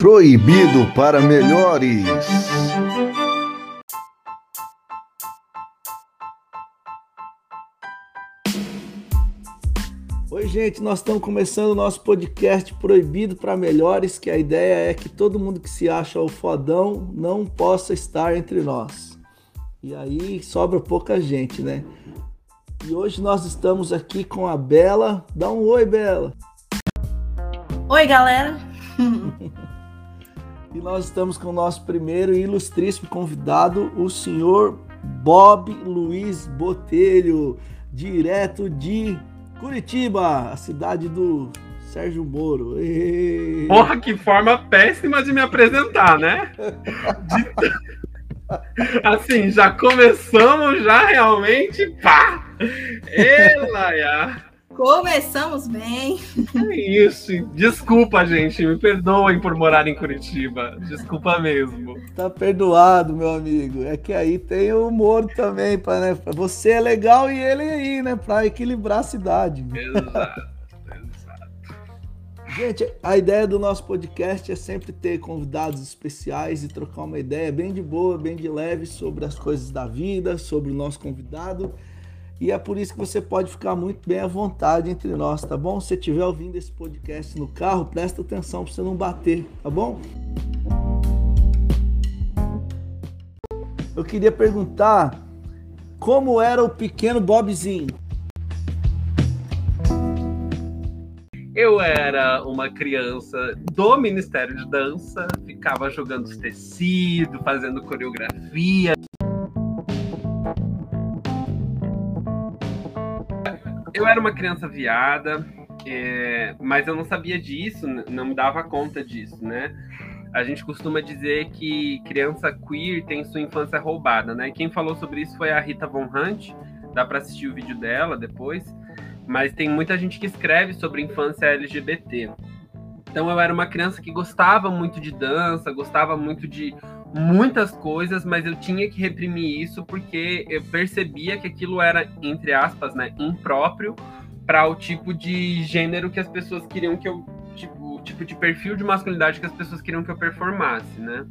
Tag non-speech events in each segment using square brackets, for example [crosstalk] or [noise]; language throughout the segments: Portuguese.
Proibido para melhores. Oi, gente, nós estamos começando o nosso podcast Proibido para Melhores, que a ideia é que todo mundo que se acha o fodão não possa estar entre nós. E aí sobra pouca gente, né? E hoje nós estamos aqui com a Bela. Dá um oi, Bela. Oi, galera. E nós estamos com o nosso primeiro e ilustríssimo convidado, o senhor Bob Luiz Botelho, direto de Curitiba, a cidade do Sérgio Moro. Ei. Porra, que forma péssima de me apresentar, né? De... [laughs] Assim, já começamos já realmente, pá! Elaia! Começamos bem. É isso. Desculpa, gente. Me perdoem por morar em Curitiba. Desculpa mesmo. Tá perdoado, meu amigo. É que aí tem o Moro também, pra, né? Você é legal e ele aí, né? Pra equilibrar a cidade. Exato. [laughs] Gente, a ideia do nosso podcast é sempre ter convidados especiais e trocar uma ideia bem de boa, bem de leve sobre as coisas da vida, sobre o nosso convidado. E é por isso que você pode ficar muito bem à vontade entre nós, tá bom? Se estiver ouvindo esse podcast no carro, presta atenção para você não bater, tá bom? Eu queria perguntar como era o pequeno Bobzinho. Eu era uma criança do Ministério de Dança, ficava jogando os tecidos, fazendo coreografia, eu era uma criança viada, é, mas eu não sabia disso, não me dava conta disso, né? A gente costuma dizer que criança queer tem sua infância roubada, né? Quem falou sobre isso foi a Rita Von Hunt, dá para assistir o vídeo dela depois, mas tem muita gente que escreve sobre infância LGBT. Então eu era uma criança que gostava muito de dança, gostava muito de muitas coisas, mas eu tinha que reprimir isso porque eu percebia que aquilo era, entre aspas, né, impróprio para o tipo de gênero que as pessoas queriam que eu. Tipo, o tipo de perfil de masculinidade que as pessoas queriam que eu performasse, né?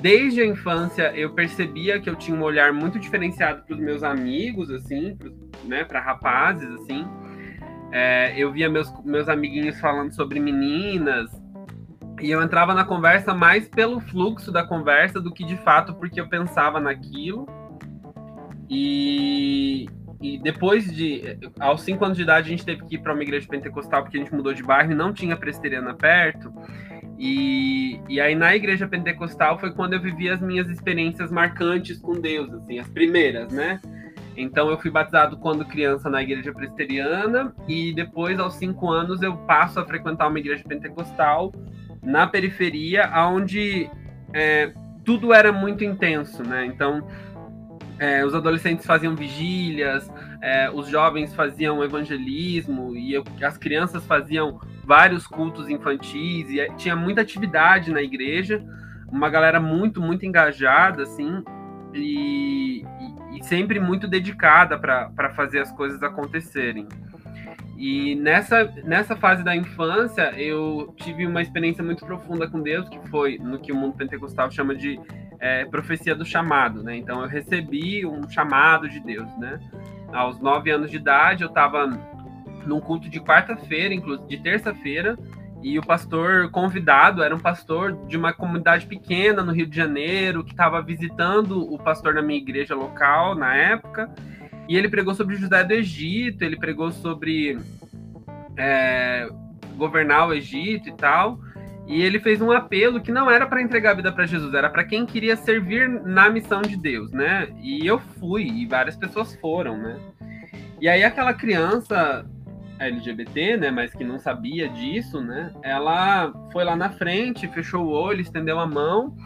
Desde a infância eu percebia que eu tinha um olhar muito diferenciado para os meus amigos, assim, pros, né, para rapazes, assim. É, eu via meus, meus amiguinhos falando sobre meninas, e eu entrava na conversa mais pelo fluxo da conversa do que de fato porque eu pensava naquilo. E, e depois de. Aos cinco anos de idade, a gente teve que ir para uma igreja pentecostal porque a gente mudou de bairro e não tinha presteriana perto. E, e aí na igreja pentecostal foi quando eu vivi as minhas experiências marcantes com Deus, assim, as primeiras, né? Então eu fui batizado quando criança na igreja presteriana e depois aos cinco anos eu passo a frequentar uma igreja pentecostal na periferia, onde é, tudo era muito intenso, né? Então, é, os adolescentes faziam vigílias, é, os jovens faziam evangelismo e eu, as crianças faziam vários cultos infantis e é, tinha muita atividade na igreja, uma galera muito, muito engajada, assim, e, e, e sempre muito dedicada para fazer as coisas acontecerem. E nessa, nessa fase da infância, eu tive uma experiência muito profunda com Deus, que foi no que o mundo pentecostal chama de é, profecia do chamado, né? Então eu recebi um chamado de Deus, né? Aos nove anos de idade, eu estava num culto de quarta-feira, inclusive de terça-feira, e o pastor convidado era um pastor de uma comunidade pequena no Rio de Janeiro, que estava visitando o pastor na minha igreja local na época. E ele pregou sobre José do Egito, ele pregou sobre é, governar o Egito e tal. E ele fez um apelo que não era para entregar a vida para Jesus, era para quem queria servir na missão de Deus, né? E eu fui, e várias pessoas foram, né? E aí aquela criança LGBT, né, mas que não sabia disso, né? Ela foi lá na frente, fechou o olho, estendeu a mão.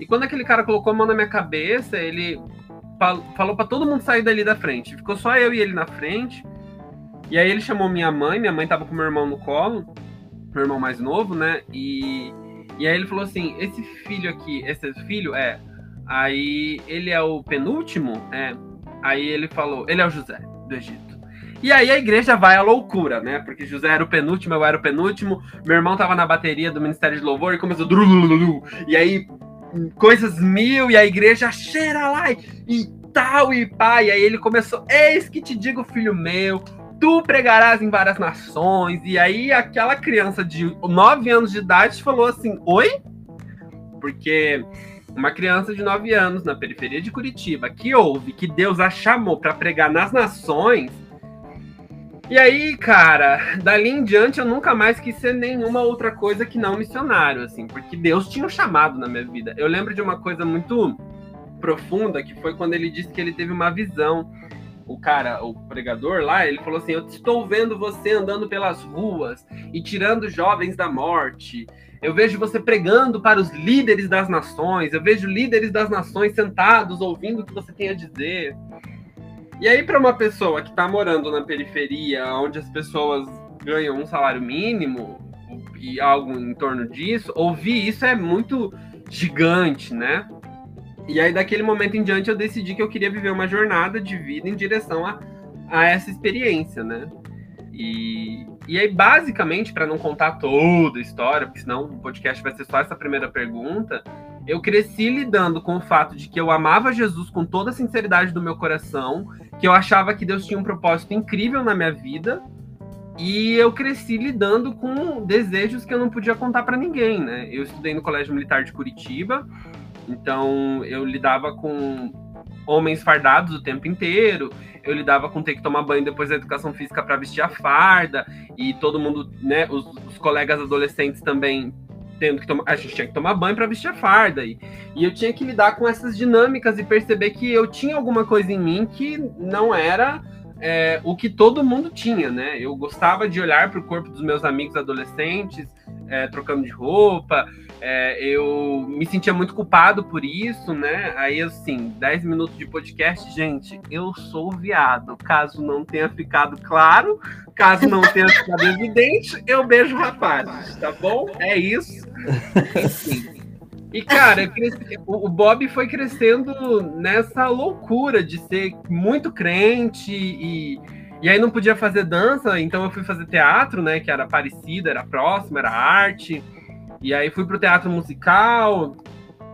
E quando aquele cara colocou a mão na minha cabeça, ele falou para todo mundo sair dali da frente. Ficou só eu e ele na frente. E aí ele chamou minha mãe, minha mãe tava com meu irmão no colo, meu irmão mais novo, né? E, e aí ele falou assim: esse filho aqui, esse filho é. Aí ele é o penúltimo, é. Aí ele falou, ele é o José do Egito. E aí a igreja vai à loucura, né? Porque José era o penúltimo, eu era o penúltimo. Meu irmão tava na bateria do Ministério de Louvor e começou. E aí, coisas mil, e a igreja cheira lá e tal, e pai. Aí ele começou: Eis que te digo, filho meu, tu pregarás em várias nações. E aí aquela criança de 9 anos de idade falou assim: Oi? Porque uma criança de 9 anos na periferia de Curitiba que ouve que Deus a chamou para pregar nas nações. E aí, cara, dali em diante eu nunca mais quis ser nenhuma outra coisa que não missionário, assim, porque Deus tinha um chamado na minha vida. Eu lembro de uma coisa muito profunda que foi quando ele disse que ele teve uma visão. O cara, o pregador lá, ele falou assim: Eu estou vendo você andando pelas ruas e tirando jovens da morte eu vejo você pregando para os líderes das nações. Eu vejo líderes das nações sentados ouvindo o que você tem a dizer. E aí, para uma pessoa que está morando na periferia, onde as pessoas ganham um salário mínimo e algo em torno disso, ouvir isso é muito gigante, né? E aí, daquele momento em diante, eu decidi que eu queria viver uma jornada de vida em direção a, a essa experiência, né? E, e aí, basicamente, para não contar toda a história, porque senão o podcast vai ser só essa primeira pergunta, eu cresci lidando com o fato de que eu amava Jesus com toda a sinceridade do meu coração, que eu achava que Deus tinha um propósito incrível na minha vida, e eu cresci lidando com desejos que eu não podia contar para ninguém, né? Eu estudei no Colégio Militar de Curitiba, então eu lidava com homens fardados o tempo inteiro eu lidava com ter que tomar banho depois da educação física para vestir a farda, e todo mundo, né, os, os, colegas adolescentes também tendo que tomar, a gente tinha que tomar banho para vestir a farda, e, e eu tinha que lidar com essas dinâmicas e perceber que eu tinha alguma coisa em mim que não era é, o que todo mundo tinha, né? Eu gostava de olhar para o corpo dos meus amigos adolescentes, é, trocando de roupa, é, eu me sentia muito culpado por isso, né? Aí, assim, 10 minutos de podcast, gente, eu sou viado. Caso não tenha ficado claro, caso não tenha ficado [laughs] evidente, eu beijo rapazes, tá bom? É isso. Enfim. E, cara, cresci, o Bob foi crescendo nessa loucura de ser muito crente e, e aí não podia fazer dança, então eu fui fazer teatro, né? Que era parecido, era próximo, era arte. E aí fui pro teatro musical,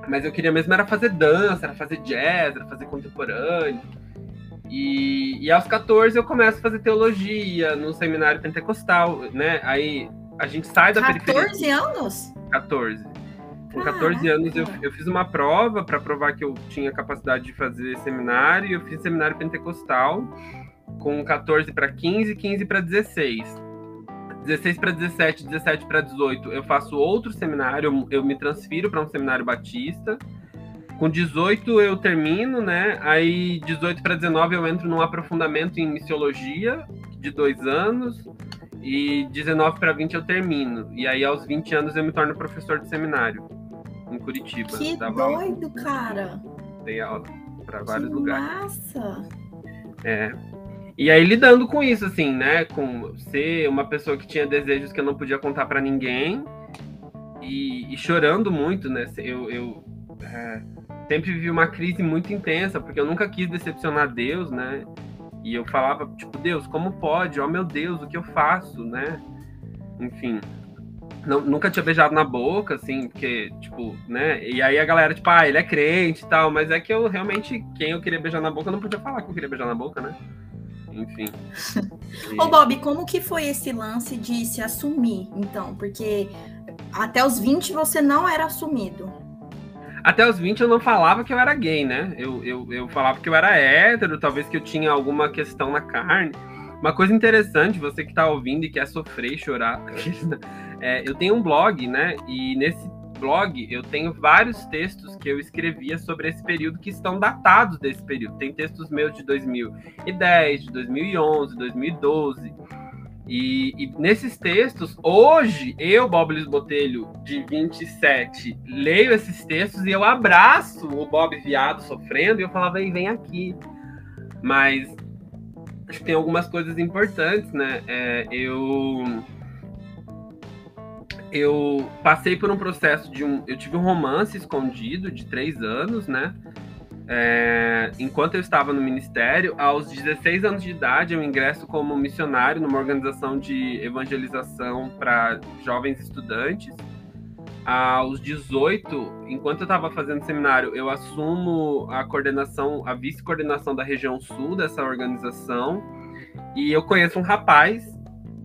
mas eu queria mesmo era fazer dança, era fazer jazz, era fazer contemporâneo. E, e aos 14 eu começo a fazer teologia no seminário pentecostal, né? Aí a gente sai da 14 periferia. 14 anos? 14. Com 14 anos eu, eu fiz uma prova para provar que eu tinha capacidade de fazer seminário, e eu fiz seminário pentecostal com 14 para 15, 15 para 16. 16 para 17, 17 para 18, eu faço outro seminário, eu, me transfiro para um seminário batista. Com 18 eu termino, né? Aí 18 para 19 eu entro num aprofundamento em missiologia de dois anos. E 19 para 20 eu termino. E aí aos 20 anos eu me torno professor de seminário em Curitiba. Que doido, aula. cara. Dei aula para vários que lugares. Massa. É. E aí lidando com isso, assim, né? Com ser uma pessoa que tinha desejos que eu não podia contar para ninguém e, e, chorando muito, né? Eu, eu é, sempre vivi uma crise muito intensa porque eu nunca quis decepcionar Deus, né? E eu falava, tipo, Deus, como pode? Oh meu Deus, o que eu faço, né? Enfim. Não, nunca tinha beijado na boca, assim, porque, tipo, né? E aí a galera, tipo, ah, ele é crente e tal, mas é que eu realmente, quem eu queria beijar na boca, eu não podia falar que eu queria beijar na boca, né? Enfim. [laughs] Ô, Bob, como que foi esse lance de se assumir, então? Porque até os 20 você não era assumido. Até os 20 eu não falava que eu era gay, né? Eu, eu, eu falava que eu era hétero, talvez que eu tinha alguma questão na carne. Uma coisa interessante, você que tá ouvindo e quer sofrer e chorar, [laughs] é, eu tenho um blog, né? E nesse blog, eu tenho vários textos que eu escrevia sobre esse período que estão datados desse período. Tem textos meus de 2010, de 2011, 2012. E, e, nesses textos, hoje, eu, Bob Luiz Botelho, de 27, leio esses textos e eu abraço o Bob viado sofrendo e eu falava, vem aqui. Mas acho que tem algumas coisas importantes, né? É, eu eu passei por um processo de um. Eu tive um romance escondido de três anos, né? é, enquanto eu estava no ministério, aos 16 anos de idade, eu ingresso como missionário numa organização de evangelização para jovens estudantes. Aos 18, enquanto eu estava fazendo seminário, eu assumo a coordenação, a vice-coordenação da região sul dessa organização. E eu conheço um rapaz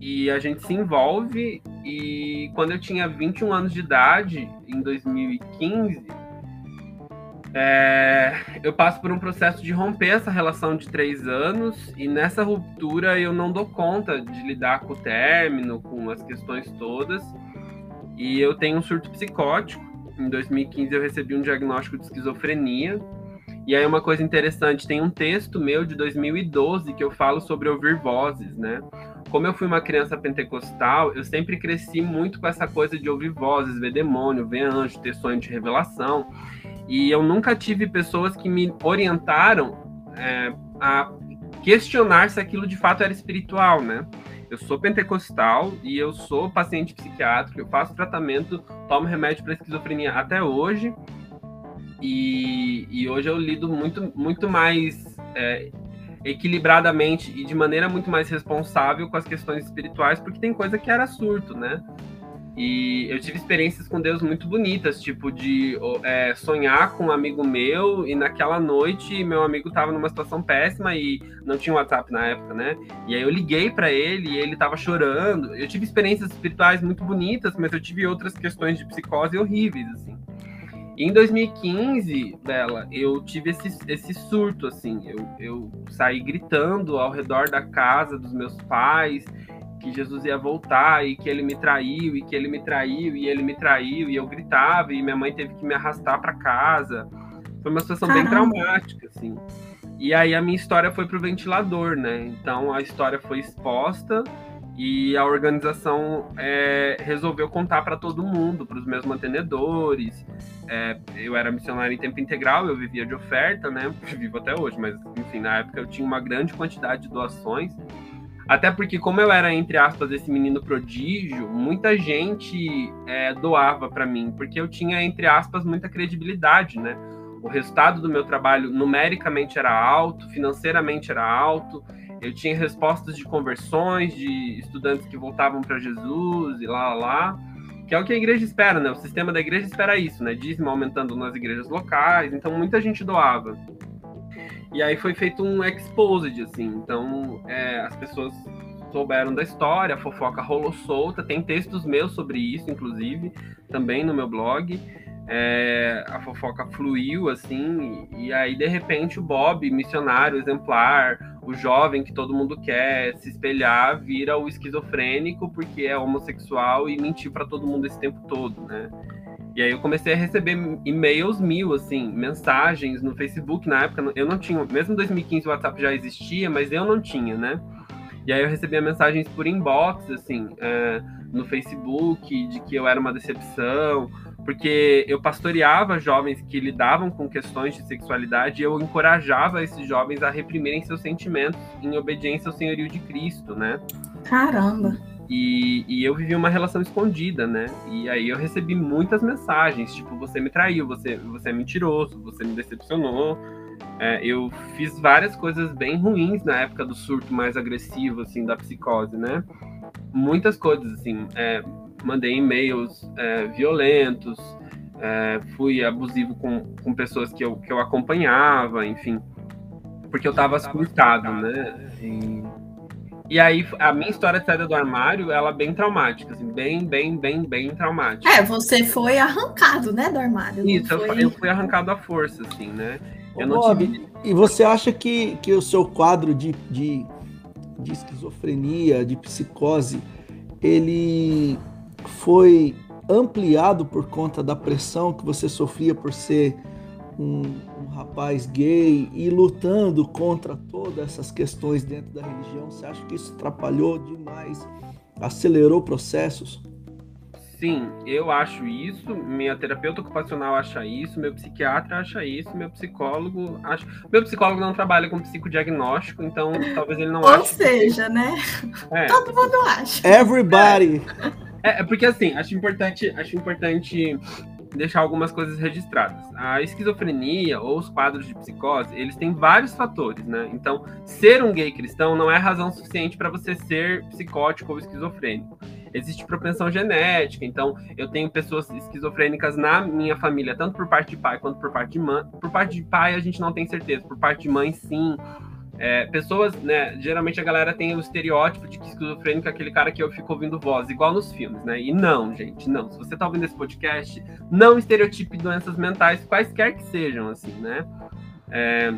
e a gente se envolve. E quando eu tinha 21 anos de idade, em 2015, é, eu passo por um processo de romper essa relação de três anos. E nessa ruptura eu não dou conta de lidar com o término, com as questões todas. E eu tenho um surto psicótico. Em 2015 eu recebi um diagnóstico de esquizofrenia. E aí uma coisa interessante, tem um texto meu de 2012 que eu falo sobre ouvir vozes, né? Como eu fui uma criança pentecostal, eu sempre cresci muito com essa coisa de ouvir vozes, ver demônio, ver anjo, ter sonho de revelação. E eu nunca tive pessoas que me orientaram é, a questionar se aquilo de fato era espiritual, né? Eu sou pentecostal e eu sou paciente psiquiátrico, eu faço tratamento, tomo remédio para esquizofrenia até hoje. E, e, hoje eu lido muito, muito mais é, equilibradamente e de maneira muito mais responsável com as questões espirituais, porque tem coisa que era surto, né? E eu tive experiências com Deus muito bonitas, tipo de é, sonhar com um amigo meu e naquela noite meu amigo estava numa situação péssima e não tinha WhatsApp na época, né? E aí eu liguei para ele e ele estava chorando. Eu tive experiências espirituais muito bonitas, mas eu tive outras questões de psicose horríveis, assim. Em 2015, Bela, eu tive esse, esse surto, assim. Eu, eu saí gritando ao redor da casa dos meus pais que Jesus ia voltar e que ele me traiu e que ele me traiu e ele me traiu e eu gritava e minha mãe teve que me arrastar para casa. Foi uma situação Caramba. bem traumática, assim. E aí a minha história foi pro ventilador, né? Então a história foi exposta e a organização é, resolveu contar para todo mundo, para os meus mantenedores. É, eu era missionário em tempo integral, eu vivia de oferta, né? [laughs] Vivo até hoje, mas enfim, na época eu tinha uma grande quantidade de doações. Até porque, como eu era, entre aspas, esse menino prodígio, muita gente é, doava para mim, porque eu tinha, entre aspas, muita credibilidade, né? O resultado do meu trabalho numericamente era alto, financeiramente era alto, eu tinha respostas de conversões, de estudantes que voltavam para Jesus e lá, lá, que é o que a igreja espera, né? O sistema da igreja espera isso, né? Dízimo aumentando nas igrejas locais, então muita gente doava. E aí foi feito um exposed, assim. Então, é, as pessoas souberam da história, a fofoca rolou solta. Tem textos meus sobre isso, inclusive, também no meu blog. É, a fofoca fluiu, assim, e, e aí, de repente, o Bob, missionário, exemplar, o jovem que todo mundo quer se espelhar, vira o esquizofrênico porque é homossexual e mentiu para todo mundo esse tempo todo, né? E aí eu comecei a receber e-mails mil, assim, mensagens no Facebook. Na época, eu não tinha, mesmo em 2015 o WhatsApp já existia, mas eu não tinha, né? E aí eu recebia mensagens por inbox, assim, é, no Facebook, de que eu era uma decepção, porque eu pastoreava jovens que lidavam com questões de sexualidade e eu encorajava esses jovens a reprimirem seus sentimentos em obediência ao senhorio de Cristo, né? Caramba! E, e, eu vivi uma relação escondida, né? E aí eu recebi muitas mensagens, tipo, você me traiu, você, você é mentiroso, você me decepcionou. É, eu fiz várias coisas bem ruins na época do surto mais agressivo, assim, da psicose, né? Muitas coisas, assim, é, mandei e-mails é, violentos, é, fui abusivo com, com pessoas que eu, que eu acompanhava, enfim, porque eu tava surtado, né? E e aí, a minha história de saída do armário, ela é bem traumática, assim, bem, bem, bem, bem traumática. É, você foi arrancado, né, do armário. Isso, foi... eu fui arrancado à força, assim, né? Eu não Bob, tive... E você acha que, que o seu quadro de, de, de esquizofrenia, de psicose, ele foi ampliado por conta da pressão que você sofria por ser um, um, rapaz gay e lutando contra todas essas questões dentro da religião, você acha que isso atrapalhou demais, acelerou processos? Sim, eu acho isso, minha terapeuta ocupacional acha isso, meu psiquiatra acha isso, meu psicólogo acha. Meu psicólogo não trabalha com psicodiagnóstico, então talvez ele não Ou ache. Ou seja, que... né? É. Todo mundo acha. Everybody! É, é porque assim, acho importante, acho importante deixar algumas coisas registradas. A esquizofrenia ou os quadros de psicose, eles têm vários fatores, né? Então, ser um gay cristão não é razão suficiente para você ser psicótico ou esquizofrênico. Existe propensão genética, então eu tenho pessoas esquizofrênicas na minha família, tanto por parte de pai quanto por parte de mãe. Por parte de pai a gente não tem certeza, por parte de mãe sim. É, pessoas, né? Geralmente a galera tem o estereótipo de que esquizofrênico é aquele cara que eu fico ouvindo voz, igual nos filmes, né? E não, gente, não. Se você tá ouvindo esse podcast, não estereotipe doenças mentais, quaisquer que sejam, assim, né? É,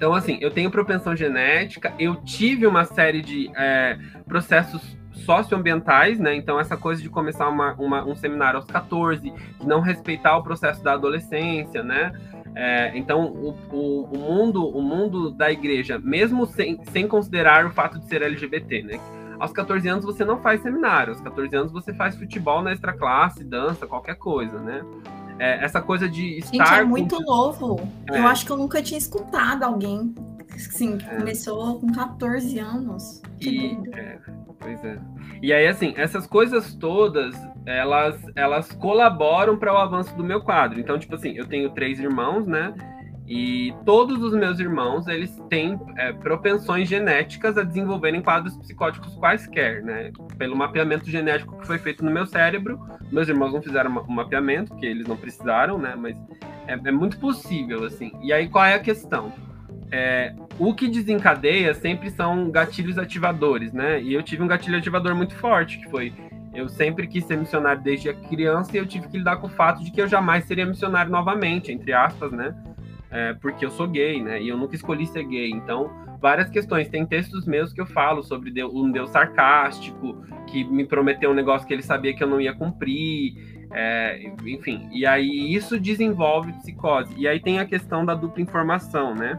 então, assim, eu tenho propensão genética, eu tive uma série de é, processos socioambientais, né? Então, essa coisa de começar uma, uma, um seminário aos 14, de não respeitar o processo da adolescência, né? É, então, o, o, o, mundo, o mundo da igreja, mesmo sem, sem considerar o fato de ser LGBT, né? Aos 14 anos você não faz seminário, aos 14 anos você faz futebol na extra classe, dança, qualquer coisa, né? É, essa coisa de estar. Gente, é muito com... novo. É. Eu acho que eu nunca tinha escutado alguém assim, que começou com 14 anos. Que e, é, pois é. E aí, assim, essas coisas todas elas, elas colaboram para o avanço do meu quadro. Então, tipo assim, eu tenho três irmãos, né? E todos os meus irmãos, eles têm é, propensões genéticas a desenvolverem quadros psicóticos quaisquer, né? Pelo mapeamento genético que foi feito no meu cérebro. Meus irmãos não fizeram um mapeamento, porque eles não precisaram, né? Mas é, é muito possível, assim. E aí, qual é a questão? É, o que desencadeia sempre são gatilhos ativadores, né? E eu tive um gatilho ativador muito forte, que foi eu sempre quis ser missionário desde a criança e eu tive que lidar com o fato de que eu jamais seria missionário novamente, entre aspas, né? É, porque eu sou gay, né? E eu nunca escolhi ser gay. Então, várias questões. Tem textos meus que eu falo sobre um Deus sarcástico, que me prometeu um negócio que ele sabia que eu não ia cumprir. É, enfim, e aí isso desenvolve psicose. E aí tem a questão da dupla informação, né?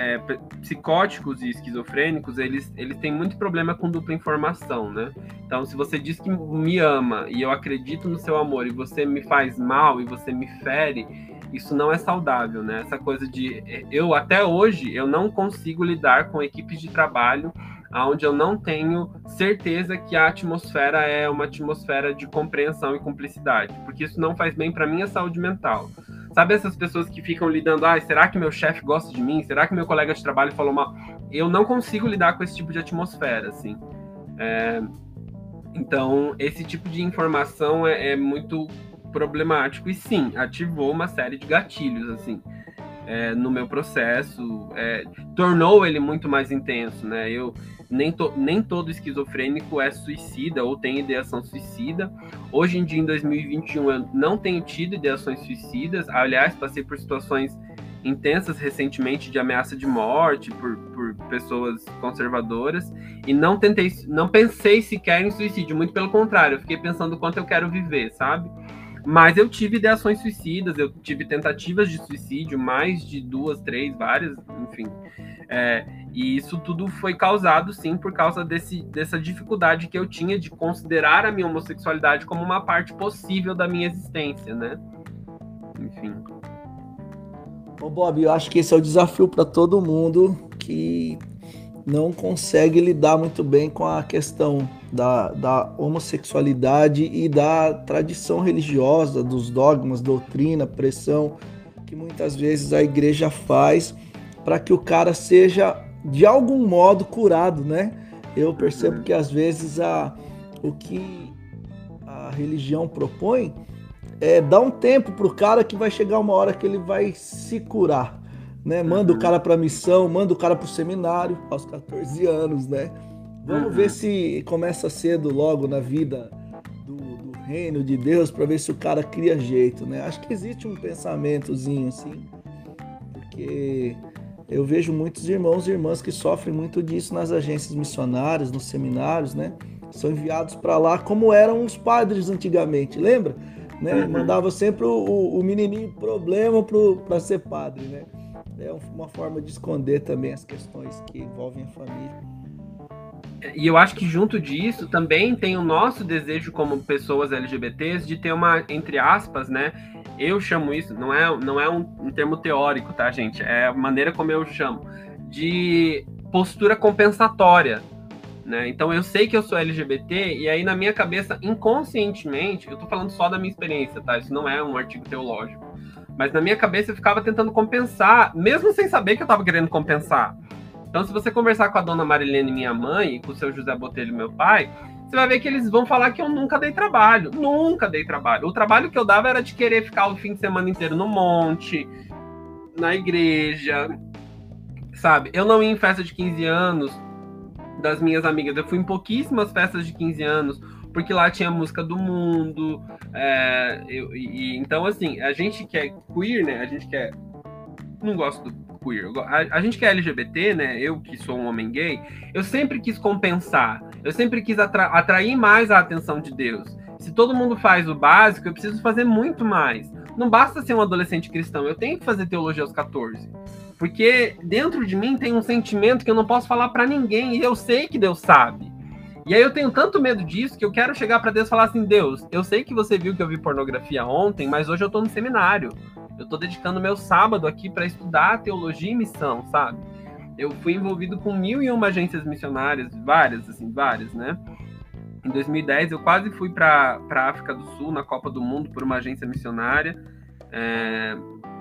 É, psicóticos e esquizofrênicos, eles, eles têm muito problema com dupla informação, né? Então, se você diz que me ama e eu acredito no seu amor e você me faz mal e você me fere, isso não é saudável, né? Essa coisa de eu até hoje eu não consigo lidar com equipes de trabalho onde eu não tenho certeza que a atmosfera é uma atmosfera de compreensão e cumplicidade, porque isso não faz bem para minha saúde mental. Sabe essas pessoas que ficam lidando, ah, será que meu chefe gosta de mim? Será que meu colega de trabalho falou mal? Eu não consigo lidar com esse tipo de atmosfera, assim. É... Então, esse tipo de informação é, é, muito problemático e sim, ativou uma série de gatilhos, assim, é, no meu processo, é, tornou ele muito mais intenso, né? Eu nem, to, nem todo esquizofrênico é suicida ou tem ideação suicida. Hoje em dia, em 2021, eu não tenho tido ideações suicidas. Aliás, passei por situações intensas recentemente de ameaça de morte por, por pessoas conservadoras e não tentei, não pensei sequer em suicídio, muito pelo contrário, eu fiquei pensando quanto eu quero viver, sabe? Mas eu tive ideações suicidas, eu tive tentativas de suicídio, mais de duas, três, várias, enfim. É, e isso tudo foi causado, sim, por causa desse, dessa dificuldade que eu tinha de considerar a minha homossexualidade como uma parte possível da minha existência, né? Enfim. Ô Bob, eu acho que esse é o desafio para todo mundo que não consegue lidar muito bem com a questão da, da homossexualidade e da tradição religiosa, dos dogmas, doutrina, pressão que muitas vezes a igreja faz para que o cara seja de algum modo curado, né? Eu percebo que às vezes a, o que a religião propõe é dar um tempo para o cara que vai chegar uma hora que ele vai se curar, né? Manda o cara para missão, manda o cara para o seminário aos 14 anos, né? Vamos ver se começa cedo logo na vida do, do reino de Deus para ver se o cara cria jeito, né? Acho que existe um pensamentozinho assim, porque eu vejo muitos irmãos e irmãs que sofrem muito disso nas agências missionárias, nos seminários, né? São enviados para lá como eram os padres antigamente, lembra? Né? Uhum. Mandava sempre o, o menininho problema para ser padre, né? É uma forma de esconder também as questões que envolvem a família. E eu acho que junto disso também tem o nosso desejo como pessoas LGBTs de ter uma, entre aspas, né, eu chamo isso, não é, não é um, um termo teórico, tá, gente? É a maneira como eu chamo, de postura compensatória. Né? Então eu sei que eu sou LGBT e aí na minha cabeça, inconscientemente, eu tô falando só da minha experiência, tá? Isso não é um artigo teológico. Mas na minha cabeça eu ficava tentando compensar, mesmo sem saber que eu tava querendo compensar. Então se você conversar com a dona Marilene, minha mãe, e com o seu José Botelho, meu pai, você vai ver que eles vão falar que eu nunca dei trabalho. Nunca dei trabalho. O trabalho que eu dava era de querer ficar o fim de semana inteiro no monte, na igreja, sabe? Eu não ia em festa de 15 anos das minhas amigas. Eu fui em pouquíssimas festas de 15 anos, porque lá tinha música do mundo. É, eu, e, então, assim, a gente que é queer, né? A gente que é. Não gosto do queer. A, a, gente que é LGBT, né? Eu que sou um homem gay, eu sempre quis compensar. Eu sempre quis atra atrair mais a atenção de Deus. Se todo mundo faz o básico, eu preciso fazer muito mais. Não basta ser um adolescente cristão, eu tenho que fazer teologia aos 14. Porque dentro de mim tem um sentimento que eu não posso falar para ninguém e eu sei que Deus sabe. E aí eu tenho tanto medo disso que eu quero chegar para Deus e falar assim: Deus, eu sei que você viu que eu vi pornografia ontem, mas hoje eu tô no seminário. Eu tô dedicando meu sábado aqui para estudar teologia e missão, sabe? Eu fui envolvido com mil e uma agências missionárias, várias, assim, várias, né? Em 2010 eu quase fui para África do Sul na Copa do Mundo por uma agência missionária. É,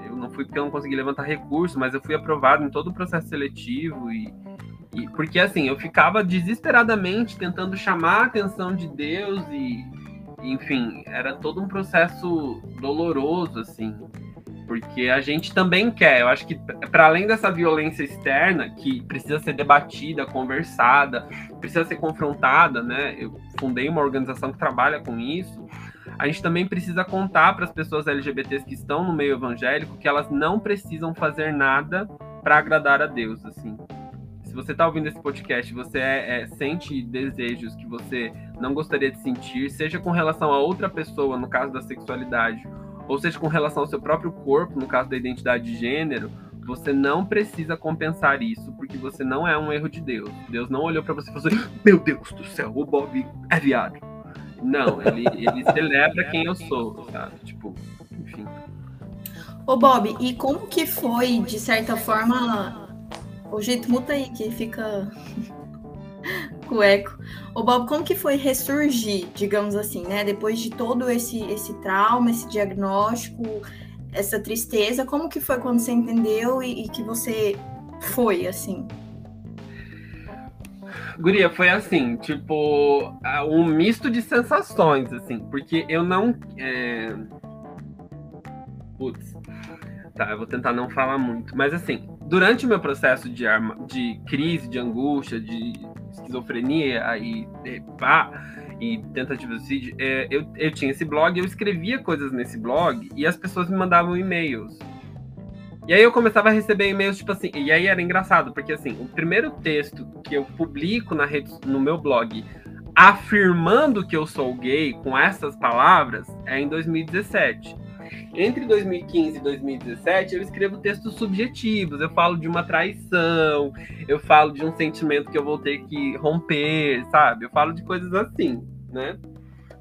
eu não fui porque eu não consegui levantar recurso, mas eu fui aprovado em todo o processo seletivo e, e porque assim eu ficava desesperadamente tentando chamar a atenção de Deus e enfim era todo um processo doloroso assim porque a gente também quer. Eu acho que para além dessa violência externa que precisa ser debatida, conversada, precisa ser confrontada, né? Eu fundei uma organização que trabalha com isso a gente também precisa contar para as pessoas LGBTs que estão no meio evangélico que elas não precisam fazer nada para agradar a Deus, assim. Se você está ouvindo esse podcast, você é, é, sente desejos que você não gostaria de sentir, seja com relação a outra pessoa, no caso da sexualidade, ou seja com relação ao seu próprio corpo, no caso da identidade de gênero, você não precisa compensar isso, porque você não é um erro de Deus. Deus não olhou para você e falou assim: Meu Deus do céu, o Bob é viado. Não, ele, ele celebra quem eu sou, sabe? Tipo, enfim. Ô, Bob, e como que foi, de certa forma. O jeito muta aí, que fica [laughs] com eco. Ô, Bob, como que foi ressurgir, digamos assim, né? Depois de todo esse, esse trauma, esse diagnóstico, essa tristeza, como que foi quando você entendeu e, e que você foi, assim? Guria, foi assim, tipo, um misto de sensações, assim, porque eu não. É... Putz. Tá, eu vou tentar não falar muito. Mas assim, durante o meu processo de, arma... de crise, de angústia, de esquizofrenia e, e pá, e tentativa de suicídio, é, eu, eu tinha esse blog, eu escrevia coisas nesse blog e as pessoas me mandavam e-mails. E aí eu começava a receber e-mails, tipo assim, e aí era engraçado, porque assim, o primeiro texto que eu publico na rede, no meu blog, afirmando que eu sou gay com essas palavras, é em 2017. Entre 2015 e 2017, eu escrevo textos subjetivos. Eu falo de uma traição, eu falo de um sentimento que eu vou ter que romper, sabe? Eu falo de coisas assim, né?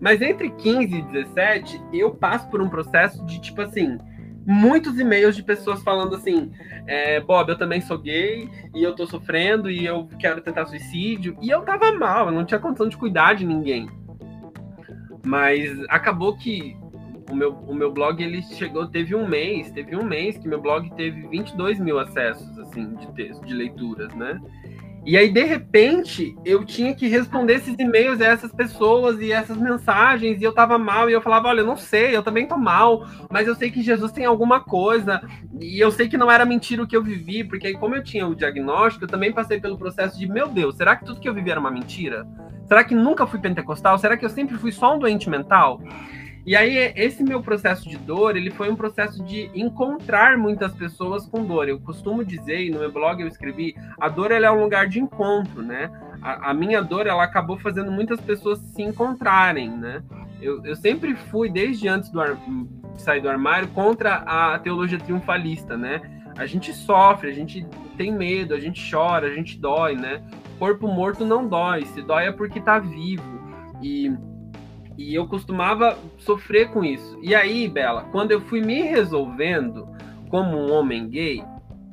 Mas entre 15 e 17, eu passo por um processo de tipo assim, muitos e-mails de pessoas falando assim: é, Bob, eu também sou gay e eu tô sofrendo e eu quero tentar suicídio. E eu tava mal, eu não tinha condição de cuidar de ninguém. Mas acabou que o meu, o meu blog ele chegou, teve um mês, teve um mês que meu blog teve 22 mil acessos assim de texto, de leituras, né? E aí, de repente, eu tinha que responder esses e-mails a essas pessoas e essas mensagens, e eu tava mal, e eu falava, olha, eu não sei, eu também tô mal, mas eu sei que Jesus tem alguma coisa, e eu sei que não era mentira o que eu vivi, porque aí, como eu tinha o diagnóstico, eu também passei pelo processo de, meu Deus, será que tudo que eu vivi era uma mentira? Será que nunca fui pentecostal? Será que eu sempre fui só um doente mental? E aí, esse meu processo de dor, ele foi um processo de encontrar muitas pessoas com dor. Eu costumo dizer, e no meu blog eu escrevi, a dor é um lugar de encontro, né? A, a, minha dor, ela acabou fazendo muitas pessoas se encontrarem, né? Eu, eu sempre fui, desde antes do ar, sair do armário, contra a teologia triunfalista, né? A gente sofre, a gente tem medo, a gente chora, a gente dói, né? Corpo morto não dói, se dói é porque tá vivo. E e eu costumava sofrer com isso. E aí, Bela, quando eu fui me resolvendo como um homem gay,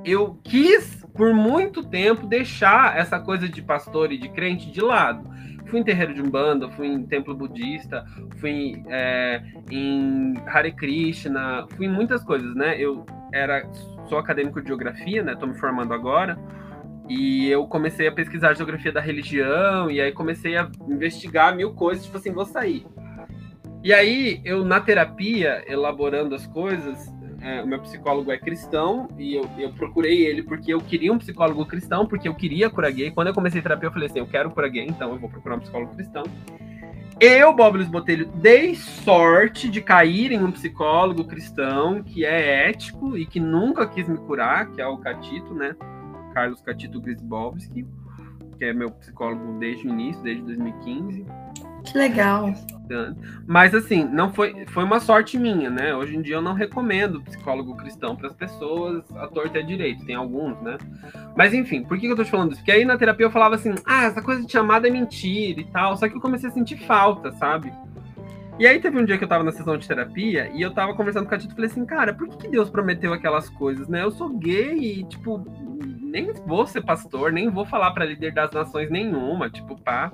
eu quis por muito tempo, deixar essa coisa de pastor e de crente de lado. Fui em terreiro de Umbanda, fui em templo budista, fui é, em Hare Krishna, fui em muitas coisas, né? Eu era, sou acadêmico de geografia, né? Tô me formando agora. E eu comecei a pesquisar a geografia da religião, e aí comecei a investigar mil coisas, tipo assim, vou sair. E aí, eu na terapia, elaborando as coisas, é, o meu psicólogo é cristão, e eu, eu procurei ele porque eu queria um psicólogo cristão, porque eu queria curar gay. Quando eu comecei a terapia, eu falei assim, eu quero curar gay, então eu vou procurar um psicólogo cristão. Eu, Bob Luiz Botelho, dei sorte de cair em um psicólogo cristão que é ético e que nunca quis me curar, que é o Catito, né? Carlos Catito Grisbowski, que é meu psicólogo desde o início, desde 2015. Que legal. Mas assim, não foi, foi uma sorte minha, né? Hoje em dia eu não recomendo psicólogo cristão para as pessoas, a torta é direito, tem alguns, né? Mas enfim, por que eu tô te falando isso? Porque aí na terapia eu falava assim: "Ah, essa coisa de chamada é mentira e tal". Só que eu comecei a sentir falta, sabe? E aí teve um dia que eu tava na sessão de terapia e eu tava conversando com a Tito e falei assim, cara, por que, que Deus prometeu aquelas coisas, né? Eu sou gay e, tipo, nem vou ser pastor, nem vou falar para líder das nações nenhuma, tipo, pá.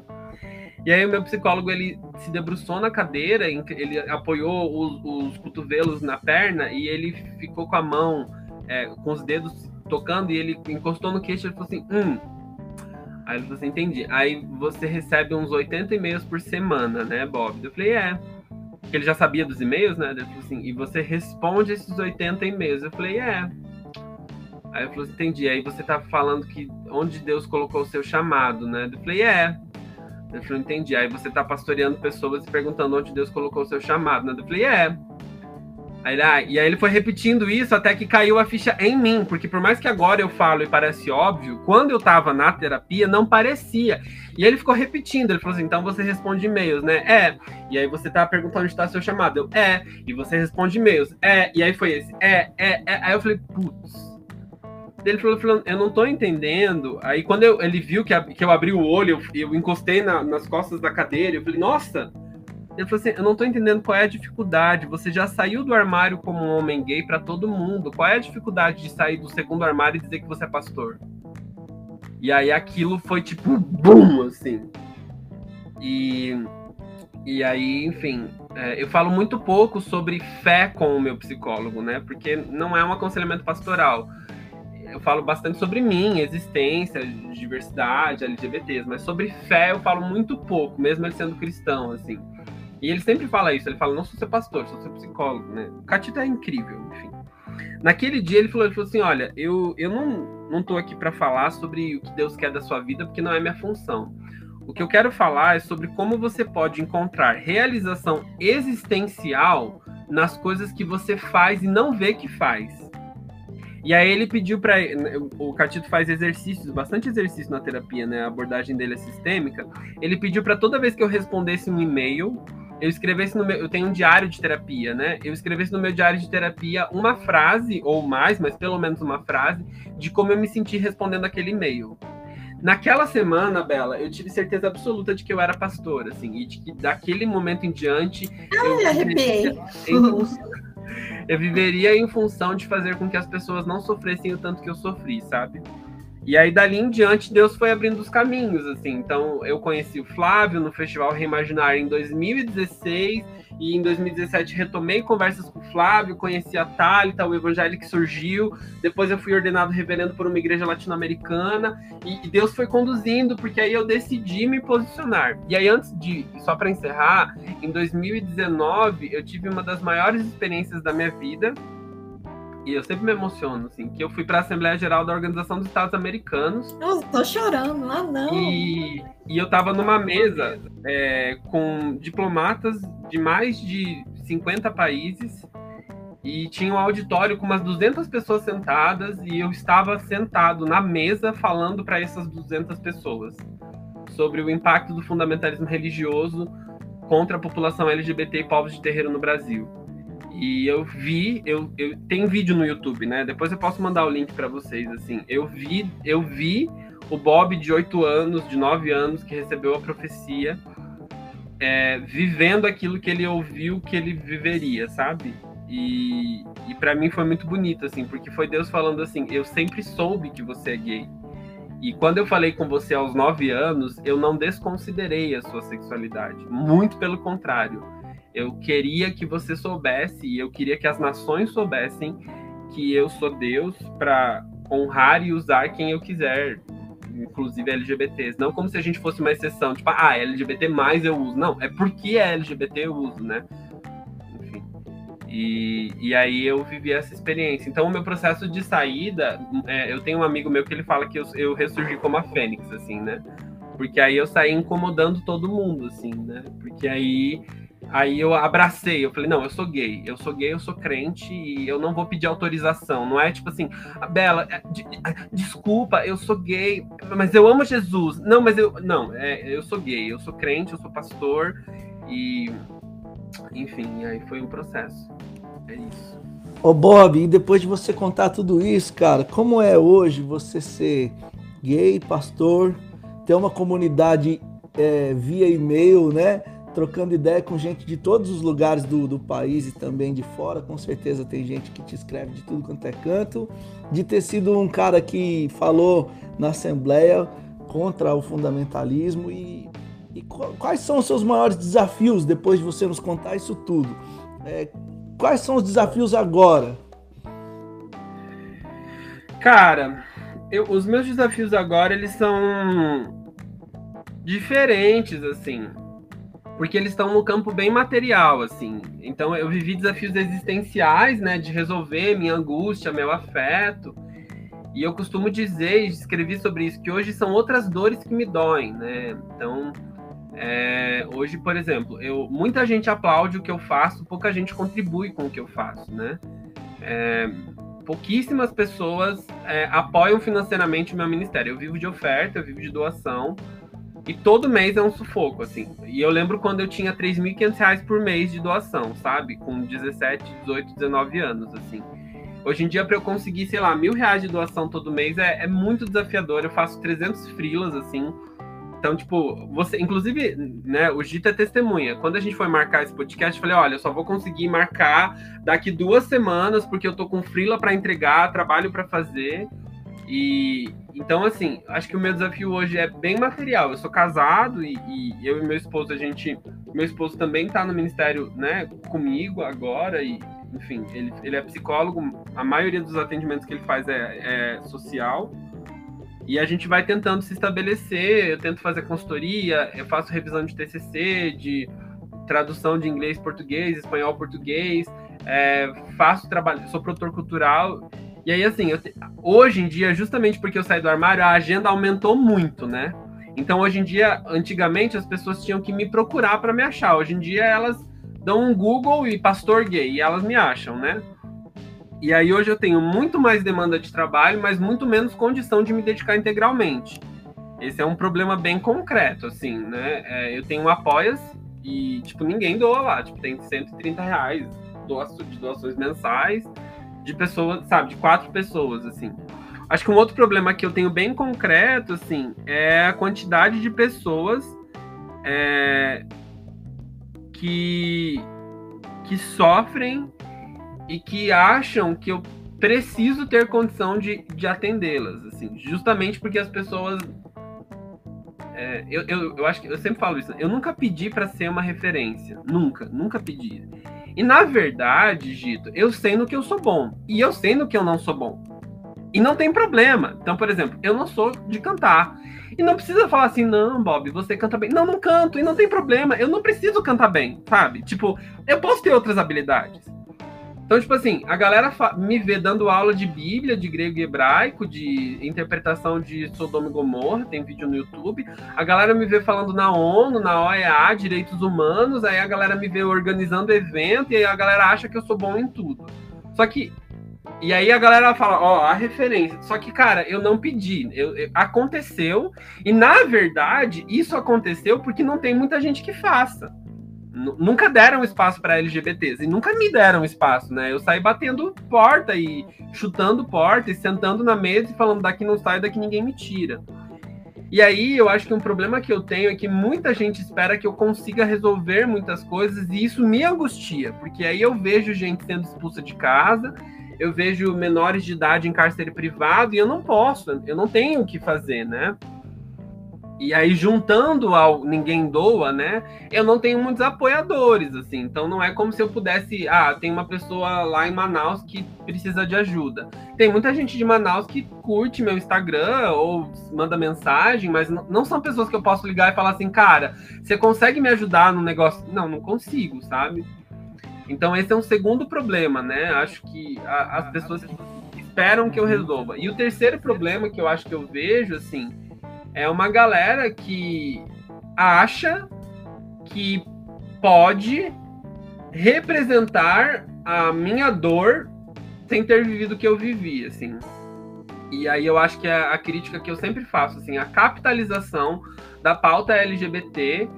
E aí o meu psicólogo, ele se debruçou na cadeira, ele apoiou os, os cotovelos na perna e ele ficou com a mão, é, com os dedos tocando e ele encostou no queixo e falou assim, hum. Aí ele falou assim, entendi. Aí você recebe uns 80 e-mails por semana, né, Bob? Eu falei, é. Porque ele já sabia dos e-mails, né? Ele falou assim, e você responde esses 80 e-mails. Eu falei, é. Aí eu falei, entendi. Aí você tá falando que onde Deus colocou o seu chamado, né? Eu falei, é. Eu falei, entendi. Aí você tá pastoreando pessoas e perguntando onde Deus colocou o seu chamado, né? Eu falei, é. Aí ele, ah, e aí ele foi repetindo isso até que caiu a ficha em mim, porque por mais que agora eu falo e parece óbvio, quando eu tava na terapia não parecia. E ele ficou repetindo, ele falou assim: então você responde e-mails, né? É. E aí você tá perguntando onde tá seu chamado. Eu, é. E você responde e-mails. É. E aí foi esse. É, é, é. Aí eu falei, putz ele falou, eu não tô entendendo. Aí quando eu, ele viu que, a, que eu abri o olho, eu, eu encostei na, nas costas da cadeira, eu falei, nossa! Ele falou assim, eu não tô entendendo qual é a dificuldade. Você já saiu do armário como um homem gay para todo mundo. Qual é a dificuldade de sair do segundo armário e dizer que você é pastor? E aí aquilo foi tipo, bum, assim. E, e aí, enfim, é, eu falo muito pouco sobre fé com o meu psicólogo, né? Porque não é um aconselhamento pastoral eu falo bastante sobre mim, existência, diversidade, LGBTs, mas sobre fé eu falo muito pouco, mesmo ele sendo cristão, assim. E ele sempre fala isso, ele fala, não sou seu pastor, sou seu psicólogo, né? O Catito é incrível, enfim. Naquele dia ele falou, ele falou assim, olha, eu, eu não, não tô aqui para falar sobre o que Deus quer da sua vida, porque não é minha função. O que eu quero falar é sobre como você pode encontrar realização existencial nas coisas que você faz e não vê que faz. E aí ele pediu para o Catito faz exercícios, bastante exercício na terapia, né? A abordagem dele é sistêmica. Ele pediu para toda vez que eu respondesse um e-mail, eu escrevesse no meu, eu tenho um diário de terapia, né? Eu escrevesse no meu diário de terapia uma frase ou mais, mas pelo menos uma frase de como eu me senti respondendo aquele e-mail. Naquela semana, Bela, eu tive certeza absoluta de que eu era pastor, assim, e de que daquele momento em diante. Ai, eu arrepiei. eu [laughs] viveria em função de fazer com que as pessoas não sofressem o tanto que eu sofri, sabe? E aí, dali em diante, Deus foi abrindo os caminhos, assim. Então, eu conheci o Flávio no Festival Reimaginar em 2016 e em 2017 retomei conversas com o Flávio, conheci a Thalita, o evangelho que surgiu. Depois eu fui ordenado reverendo por uma igreja latino-americana e, Deus foi conduzindo, porque aí eu decidi me posicionar. E aí, antes de, só para encerrar, em 2019 eu tive uma das maiores experiências da minha vida e eu sempre me emociono, assim, que eu fui para a Assembleia Geral da Organização dos Estados Americanos. Eu tô chorando, ah não. E, e eu tava numa mesa é, com diplomatas de mais de 50 países e tinha um auditório com umas 200 pessoas sentadas e eu estava sentado na mesa falando para essas 200 pessoas sobre o impacto do fundamentalismo religioso contra a população LGBT e povos de terreiro no Brasil. E eu vi, eu, eu tem vídeo no YouTube, né? Depois eu posso mandar o link para vocês, assim. Eu vi, eu vi o Bob de 8 anos, de 9 anos, que recebeu a profecia, é, vivendo aquilo que ele ouviu que ele viveria, sabe? E, e para mim foi muito bonito, assim, porque foi Deus falando assim: eu sempre soube que você é gay. E quando eu falei com você aos nove anos, eu não desconsiderei a sua sexualidade. Muito pelo contrário. Eu queria que você soubesse, e eu queria que as nações soubessem que eu sou Deus para honrar e usar quem eu quiser, inclusive LGBTs. Não como se a gente fosse uma exceção, tipo, ah, LGBT mais eu uso. Não, é porque é LGBT eu uso, né? Enfim. E, e aí eu vivi essa experiência. Então, o meu processo de saída, é, eu tenho um amigo meu que ele fala que eu, eu ressurgi como a Fênix, assim, né? Porque aí eu saí incomodando todo mundo, assim, né? Porque aí Aí eu abracei, eu falei, não, eu sou gay, eu sou gay, eu sou crente e eu não vou pedir autorização. Não é tipo assim, ah, Bela, é, desculpa, eu sou gay, mas eu amo Jesus. Não, mas eu. Não, é, eu sou gay, eu sou crente, eu sou pastor e. Enfim, aí foi um processo. É isso. Ô Bob, e depois de você contar tudo isso, cara, como é hoje você ser gay, pastor, ter uma comunidade é, via e-mail, né? Trocando ideia com gente de todos os lugares do, do país e também de fora. Com certeza tem gente que te escreve de tudo quanto é canto. De ter sido um cara que falou na Assembleia contra o fundamentalismo e, e quais são os seus maiores desafios depois de você nos contar isso tudo? É, quais são os desafios agora? Cara, eu, os meus desafios agora eles são diferentes assim porque eles estão no campo bem material, assim. Então eu vivi desafios existenciais, né, de resolver minha angústia, meu afeto. E eu costumo dizer, e escrevi sobre isso, que hoje são outras dores que me doem, né? Então, é, hoje, por exemplo, eu, muita gente aplaude o que eu faço, pouca gente contribui com o que eu faço, né? É, pouquíssimas pessoas é, apoiam financeiramente o meu ministério. Eu vivo de oferta, eu vivo de doação, e todo mês é um sufoco, assim. E eu lembro quando eu tinha 3.500 reais por mês de doação, sabe? Com 17, 18, 19 anos, assim. Hoje em dia, para eu conseguir, sei lá, mil reais de doação todo mês é, é muito desafiador. Eu faço 300 frilas, assim. Então, tipo, você, inclusive, né, o Gita é testemunha. Quando a gente foi marcar esse podcast, eu falei: olha, eu só vou conseguir marcar daqui duas semanas, porque eu tô com frila para entregar, trabalho para fazer. E então, assim, acho que o meu desafio hoje é bem material. Eu sou casado e, e eu e meu esposo, a gente. Meu esposo também está no ministério, né, comigo agora, e, enfim, ele, ele é psicólogo. A maioria dos atendimentos que ele faz é, é social. E a gente vai tentando se estabelecer. Eu tento fazer consultoria, eu faço revisão de TCC, de tradução de inglês, português, espanhol, português. É, faço trabalho, sou produtor cultural e aí, assim, te... hoje em dia, justamente porque eu saí do armário, a agenda aumentou muito, né? Então, hoje em dia, antigamente, as pessoas tinham que me procurar para me achar. Hoje em dia, elas dão um Google e pastor gay e elas me acham, né? E aí, hoje eu tenho muito mais demanda de trabalho, mas muito menos condição de me dedicar integralmente. Esse é um problema bem concreto, assim, né? É, eu tenho um apoias e, tipo, ninguém doa lá. Tipo, tem 130 reais de doações mensais de pessoas, sabe, de quatro pessoas, assim. Acho que um outro problema que eu tenho bem concreto, assim, é a quantidade de pessoas é, que, que sofrem e que acham que eu preciso ter condição de, de atendê-las, assim, justamente porque as pessoas é, eu, eu, eu acho que eu sempre falo isso. Eu nunca pedi para ser uma referência. Nunca, nunca pedi. E na verdade, Gito, eu sei no que eu sou bom. E eu sei no que eu não sou bom. E não tem problema. Então, por exemplo, eu não sou de cantar. E não precisa falar assim, não, Bob, você canta bem. Não, não canto. E não tem problema. Eu não preciso cantar bem, sabe? Tipo, eu posso ter outras habilidades. Então, tipo assim, a galera me vê dando aula de Bíblia, de grego e hebraico, de interpretação de Sodoma e Gomorra, tem vídeo no YouTube. A galera me vê falando na ONU, na OEA, direitos humanos, aí a galera me vê organizando evento e a galera acha que eu sou bom em tudo. Só que e aí a galera fala, ó, a referência. Só que, cara, eu não pedi. Eu, eu, aconteceu. E na verdade, isso aconteceu porque não tem muita gente que faça nunca deram espaço para LGBTs e nunca me deram espaço, né? Eu saí batendo porta e chutando porta e sentando na mesa e falando daqui não sai, daqui ninguém me tira. E aí eu acho que um problema que eu tenho é que muita gente espera que eu consiga resolver muitas coisas e isso me angustia, porque aí eu vejo gente sendo expulsa de casa, eu vejo menores de idade em cárcere privado e eu não posso, eu não tenho o que fazer, né? E aí, juntando ao Ninguém Doa, né? Eu não tenho muitos apoiadores, assim. Então, não é como se eu pudesse. Ah, tem uma pessoa lá em Manaus que precisa de ajuda. Tem muita gente de Manaus que curte meu Instagram ou manda mensagem, mas não são pessoas que eu posso ligar e falar assim, cara, você consegue me ajudar no negócio? Não, não consigo, sabe? Então, esse é um segundo problema, né? Acho que a, as pessoas esperam que eu resolva. E o terceiro problema que eu acho que eu vejo, assim é uma galera que acha que pode representar a minha dor sem ter vivido o que eu vivi, assim. E aí eu acho que é a crítica que eu sempre faço, assim, a capitalização da pauta LGBT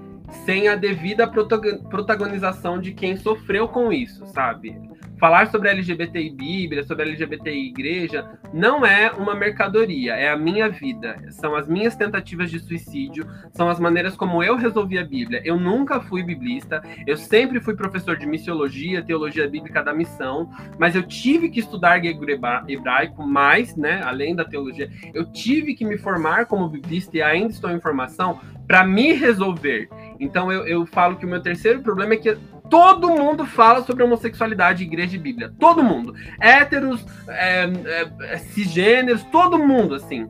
sem a devida protagonização de quem sofreu com isso, sabe? Falar sobre LGBTI Bíblia, sobre LGBTI Igreja, não é uma mercadoria, é a minha vida. São as minhas tentativas de suicídio, são as maneiras como eu resolvi a Bíblia. Eu nunca fui biblista, eu sempre fui professor de missiologia, teologia bíblica da missão, mas eu tive que estudar grego hebraico mais, né, além da teologia. Eu tive que me formar como biblista e ainda estou em formação para me resolver. Então eu, eu falo que o meu terceiro problema é que todo mundo fala sobre homossexualidade, igreja e Bíblia. Todo mundo. Héteros, é, é, é, cisgêneros, todo mundo, assim.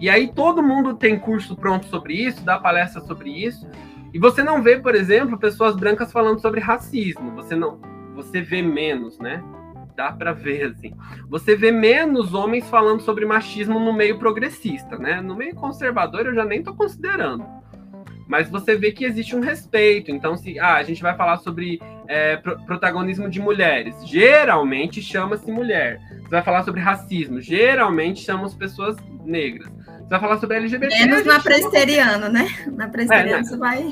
E aí todo mundo tem curso pronto sobre isso, dá palestra sobre isso. E você não vê, por exemplo, pessoas brancas falando sobre racismo. Você não. Você vê menos, né? Dá para ver, assim. Você vê menos homens falando sobre machismo no meio progressista, né? No meio conservador eu já nem tô considerando mas você vê que existe um respeito. Então, se ah, a gente vai falar sobre é, pro protagonismo de mulheres, geralmente chama-se mulher. Você vai falar sobre racismo, geralmente chamam-se pessoas negras. Você vai falar sobre LGBT. Menos na presteriana, né? Na presteriana é, você vai.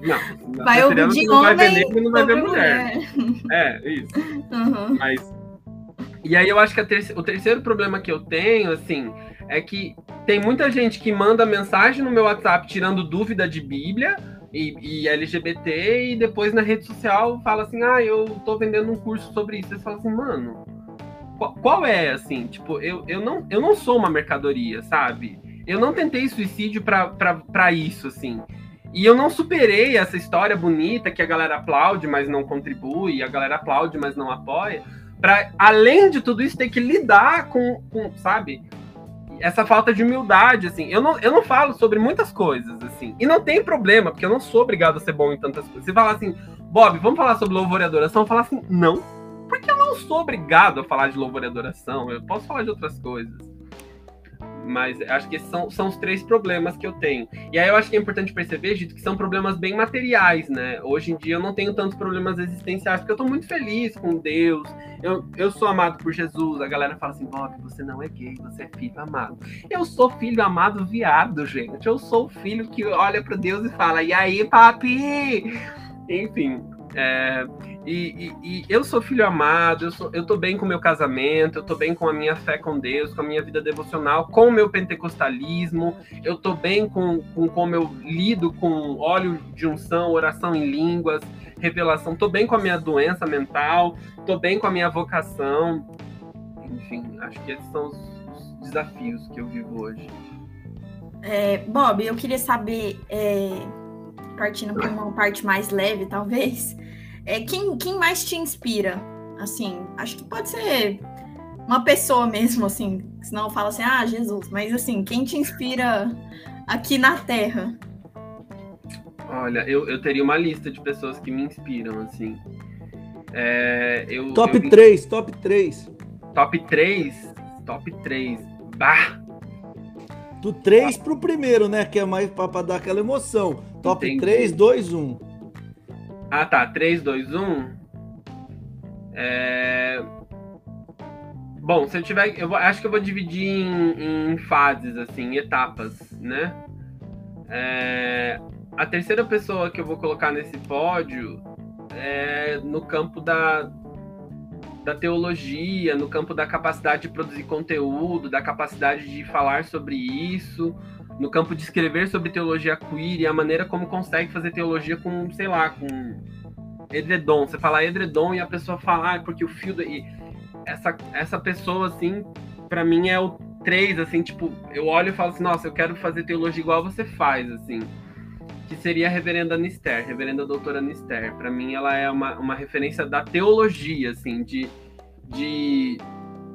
Não, vai ouvir de não homem. Vai ver negro, não vai ver mulher. mulher. É, isso. Uhum. Mas. E aí eu acho que o terceiro problema que eu tenho, assim, é que tem muita gente que manda mensagem no meu WhatsApp tirando dúvida de Bíblia e, e, LGBT e depois na rede social fala assim, ah, eu tô vendendo um curso sobre isso. Você fala assim, mano, qual, qual, é, assim, tipo, eu, eu, não, eu não sou uma mercadoria, sabe? Eu não tentei suicídio para isso, assim. E eu não superei essa história bonita que a galera aplaude, mas não contribui, a galera aplaude, mas não apoia. Para além de tudo isso, ter que lidar com, com sabe? Essa falta de humildade, assim. Eu não, eu não falo sobre muitas coisas, assim. E não tem problema, porque eu não sou obrigado a ser bom em tantas coisas. Você fala assim, Bob, vamos falar sobre louvor e adoração? Falo assim, não. Porque eu não sou obrigado a falar de louvor e adoração. Eu posso falar de outras coisas. Mas acho que esses são, são os três problemas que eu tenho. E aí eu acho que é importante perceber, Dito, que são problemas bem materiais, né? Hoje em dia eu não tenho tantos problemas existenciais, porque eu tô muito feliz com Deus. Eu, eu sou amado por Jesus. A galera fala assim, Bob, você não é gay, você é filho amado. Eu sou filho amado viado, gente. Eu sou o filho que olha para Deus e fala, e aí, papi? Enfim, é, e, e, e, eu sou filho amado, eu, sou, eu tô bem com o meu casamento, eu tô bem com a minha fé com Deus, com a minha vida devocional, com o meu pentecostalismo, eu tô bem com, com como eu lido com óleo de unção, oração em línguas, revelação, tô bem com a minha doença mental, tô bem com a minha vocação. Enfim, acho que esses são os, os desafios que eu vivo hoje. É, Bob, eu queria saber, é, partindo para uma parte mais leve, talvez. É, quem, quem mais te inspira? Assim, acho que pode ser uma pessoa mesmo, assim, senão fala assim, ah, Jesus, mas assim, quem te inspira aqui na Terra? Olha, eu, eu teria uma lista de pessoas que me inspiram, assim. É, eu, top eu... 3, top 3. Top 3? Top 3. Bah! Do 3 pro primeiro, né? Que é mais pra, pra dar aquela emoção. Top Entendi. 3, 2, 1. Ah, tá. 3, 2, 1. É... Bom, se eu tiver. Eu acho que eu vou dividir em, em fases, assim, em etapas, né? É... A terceira pessoa que eu vou colocar nesse pódio é no campo da, da teologia, no campo da capacidade de produzir conteúdo, da capacidade de falar sobre isso. No campo de escrever sobre teologia queer e a maneira como consegue fazer teologia com, sei lá, com edredom. Você fala edredom e a pessoa fala, ah, porque o fio. E essa, essa pessoa, assim, para mim é o 3, assim, tipo, eu olho e falo assim, nossa, eu quero fazer teologia igual você faz, assim. Que seria a reverenda Nister, reverenda doutora Nister. Para mim, ela é uma, uma referência da teologia, assim, de, de,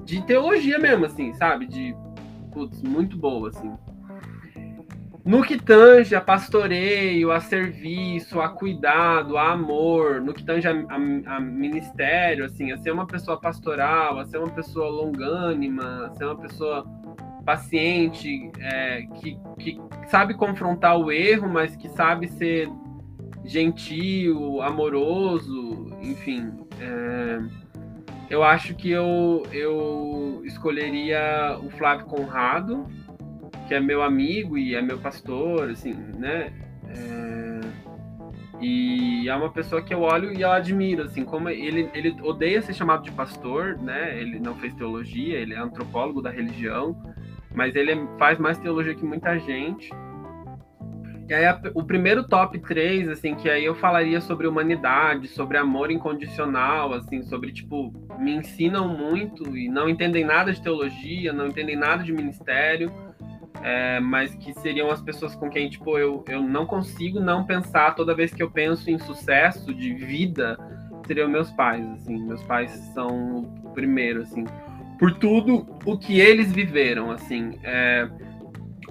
de teologia mesmo, assim, sabe? De, putz, muito boa, assim. No que tange a pastoreio, a serviço, a cuidado, a amor, no que tange a, a, a, ministério, assim, a ser uma pessoa pastoral, a ser uma pessoa longânima, a ser uma pessoa paciente, é, que, que sabe confrontar o erro, mas que sabe ser gentil, amoroso, enfim. É, eu acho que eu, eu escolheria o Flávio Conrado, que é meu amigo e é meu pastor, assim, né? É... E é uma pessoa que eu olho e eu admiro, assim, como ele, ele odeia ser chamado de pastor, né? Ele não fez teologia, ele é antropólogo da religião, mas ele faz mais teologia que muita gente. E aí, o primeiro top 3, assim, que aí eu falaria sobre humanidade, sobre amor incondicional, assim, sobre, tipo, me ensinam muito e não entendem nada de teologia, não entendem nada de ministério, é, mas que seriam as pessoas com quem, tipo, eu, eu não consigo não pensar toda vez que eu penso em sucesso de vida, seriam meus pais, assim, meus pais são o primeiro, assim, por tudo o que eles viveram, assim, é,